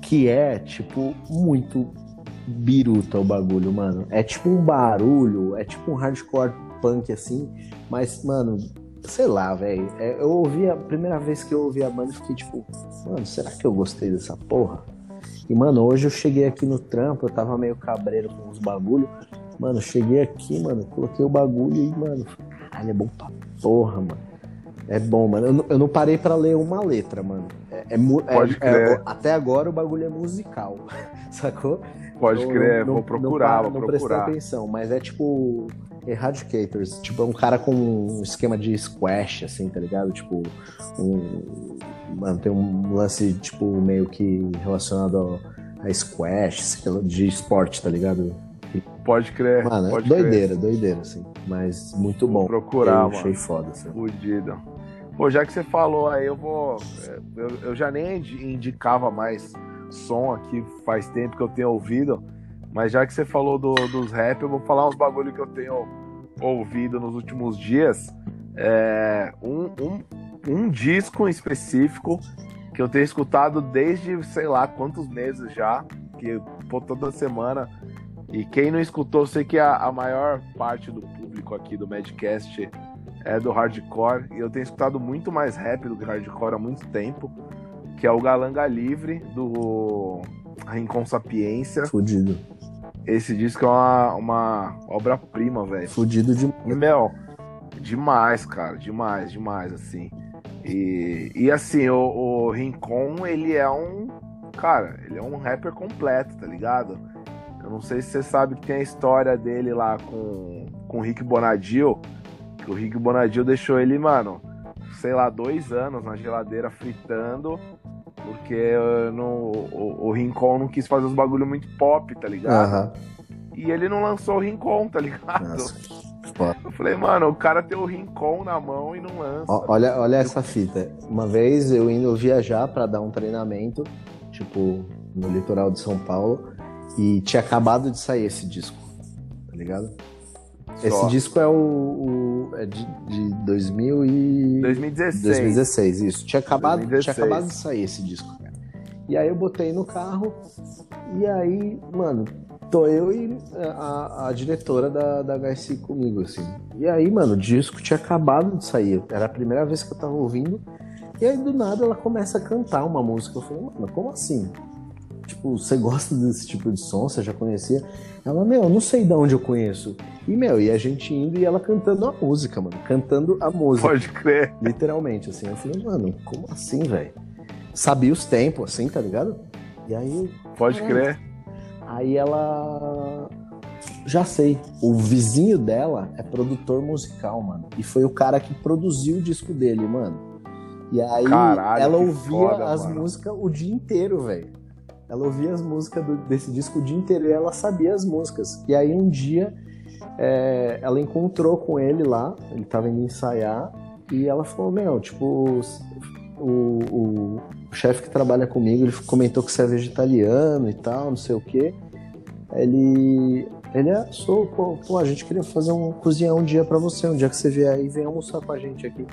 Que é, tipo, muito biruta o bagulho, mano. É tipo um barulho, é tipo um hardcore punk assim, mas, mano, sei lá, velho. É, eu ouvi a primeira vez que eu ouvi a banda, fiquei tipo, mano, será que eu gostei dessa porra? E, mano, hoje eu cheguei aqui no trampo, eu tava meio cabreiro com os bagulho. Mano, cheguei aqui, mano, coloquei o bagulho e, mano, caralho, é bom pra porra, mano. É bom, mano. Eu, não- eu não parei pra ler uma letra, mano. É, é é- Pode é- crer. até agora o bagulho é musical, sacou? Pode Eu crer, não- vou procurar, não, vou não prestei procurar. atenção, mas é tipo Eradicators, tipo, é um cara com um esquema de squash, assim, tá ligado? Tipo, um. Mano, tem um lance, tipo, meio que relacionado ao- a squash, de esporte, tá ligado? Pode crer. Mano, é pode doideira, doideira, assim. Mas muito Vou bom. procurar, eu mano. achei foda, assim. Fudido. Pô, já que você falou aí, eu vou. é, Eu, eu já nem indi- indicava mais som aqui, faz tempo que eu tenho ouvido. Mas já que você falou do- dos rap, eu vou falar uns bagulho que eu tenho ouvido nos últimos dias. É, um, um, um disco em específico que eu tenho escutado desde sei lá quantos meses já. Que pô, toda semana E quem não escutou, sei que a, a maior parte do público aqui do Madcast é do hardcore. E eu tenho escutado muito mais rap do que hardcore há muito tempo. Que é o Galanga Livre, do Rincon Sapiência. Fudido. Esse disco é uma, uma obra-prima, velho. Fudido de. Meu, demais, cara. Demais, demais, assim. E, e assim, o, o Rincon, ele é um. Cara, ele é um rapper completo, tá ligado? Eu não sei se você sabe que tem a história dele lá com, com o Rick Bonadil. Que o Rick Bonadil deixou ele, mano, sei lá, dois anos na geladeira fritando. Porque o, o Rincon não quis fazer os bagulho muito pop, tá ligado? Uhum. E ele não lançou o Rincon, tá ligado? Nossa. Eu falei, mano, o cara tem o Rincon na mão e não lança. Olha, olha essa fita. Uma vez eu indo viajar para dar um treinamento, tipo, no litoral de São Paulo, e tinha acabado de sair esse disco, tá ligado? Só. Esse disco é o, o é de, de 2000 e 2016. 2016, isso. Tinha acabado, 2016. tinha acabado de sair esse disco, cara. E aí eu botei no carro e aí, mano, tô eu e a, a diretora da, da HSI comigo, assim. E aí, mano, o disco tinha acabado de sair. Era a primeira vez que eu tava ouvindo. E aí, do nada, ela começa a cantar uma música. Eu falei, mano, como assim? Tipo, você gosta desse tipo de som? Você já conhecia? Ela, meu, não sei de onde eu conheço. E, meu, e a gente indo e ela cantando a música, mano. Cantando a música. Pode crer. Literalmente, assim. Eu falei, mano, como assim, velho? Sabia os tempos, assim, tá ligado? E aí. Pode crer. Aí ela. Já sei. O vizinho dela é produtor musical, mano. E foi o cara que produziu o disco dele, mano. E aí Caralho, ela ouvia foda, as mano. músicas o dia inteiro, velho. Ela ouvia as músicas do, desse disco o dia inteiro e ela sabia as músicas. E aí um dia é, ela encontrou com ele lá, ele tava indo ensaiar, e ela falou, meu, tipo, o, o, o chefe que trabalha comigo, ele comentou que você é vegetariano e tal, não sei o quê. Ele, ele é, sou, pô, pô, a gente queria fazer um cozinhar um dia para você, um dia que você vier aí, vem almoçar com a gente aqui.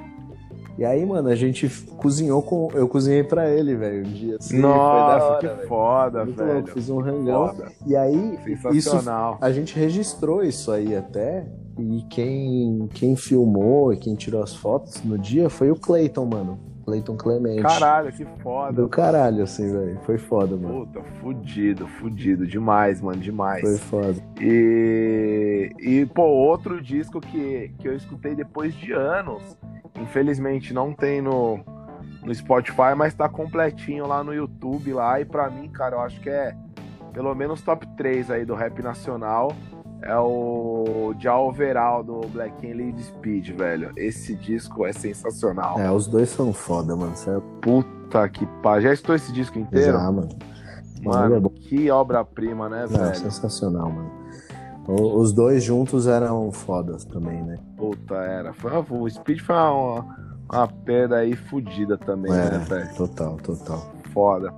E aí, mano, a gente cozinhou com. Eu cozinhei pra ele, velho, um dia assim. Nossa, hora, que véio. foda, Muito velho. Louco, fiz um rangão. Foda. E aí, isso, a gente registrou isso aí até. E quem, quem filmou e quem tirou as fotos no dia foi o Clayton, mano. Clayton Clemente. Caralho, que foda. Do caralho, assim, velho. Foi foda, mano. Puta, fudido, fudido. Demais, mano, demais. Foi foda. E, e pô, outro disco que, que eu escutei depois de anos Infelizmente não tem no, no Spotify, mas tá completinho lá no YouTube lá. E pra mim, cara, eu acho que é pelo menos top 3 aí do rap nacional. É o Já Overall do Black and Lead Speed, velho. Esse disco é sensacional. É, os dois são foda, mano. Certo? Puta que pá. Já estou esse disco inteiro? Já, mano. Mano, é que obra-prima, né, velho? É, sensacional, mano. Os dois juntos eram fodas também, né? Puta, era. O Speed foi uma, uma pedra aí fodida também, é, né, velho? Total, total. Foda.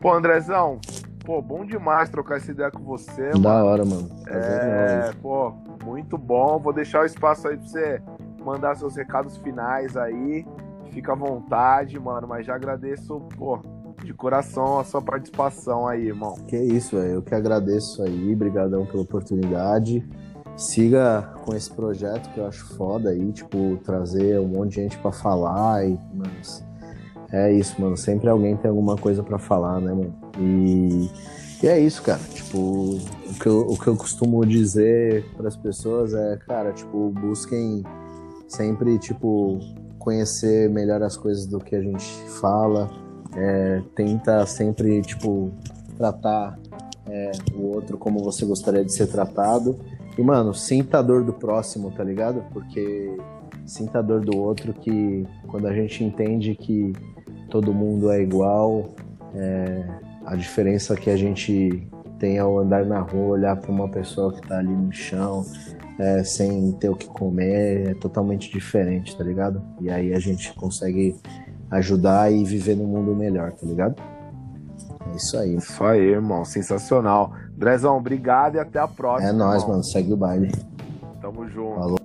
Pô, Andrezão, pô, bom demais trocar essa ideia com você, Da mano. hora, mano. É, pô, muito bom. Vou deixar o espaço aí pra você mandar seus recados finais aí. Fica à vontade, mano, mas já agradeço, pô, de coração a sua participação aí, irmão. Que isso, velho. Eu que agradeço aí. Obrigadão pela oportunidade. Siga com esse projeto que eu acho foda aí, tipo, trazer um monte de gente para falar e, mas é isso, mano. Sempre alguém tem alguma coisa para falar, né, mano? E, e, é isso, cara. Tipo, o que eu, o que eu costumo dizer para as pessoas é, cara, tipo, busquem sempre, tipo, conhecer melhor as coisas do que a gente fala é, tenta sempre, tipo, tratar é, o outro como você gostaria de ser tratado. E, mano, sinta a dor do próximo, tá ligado? Porque sinta a dor do outro que quando a gente entende que todo mundo é igual, é, a diferença que a gente tem ao andar na rua, olhar para uma pessoa que tá ali no chão, é, sem ter o que comer, é totalmente diferente, tá ligado? E aí a gente consegue ajudar e viver num mundo melhor, tá ligado? É isso aí. Isso aí, irmão. Sensacional. Drezão, obrigado e até a próxima. É nóis, irmão. mano. Segue o baile. Tamo junto. Falou.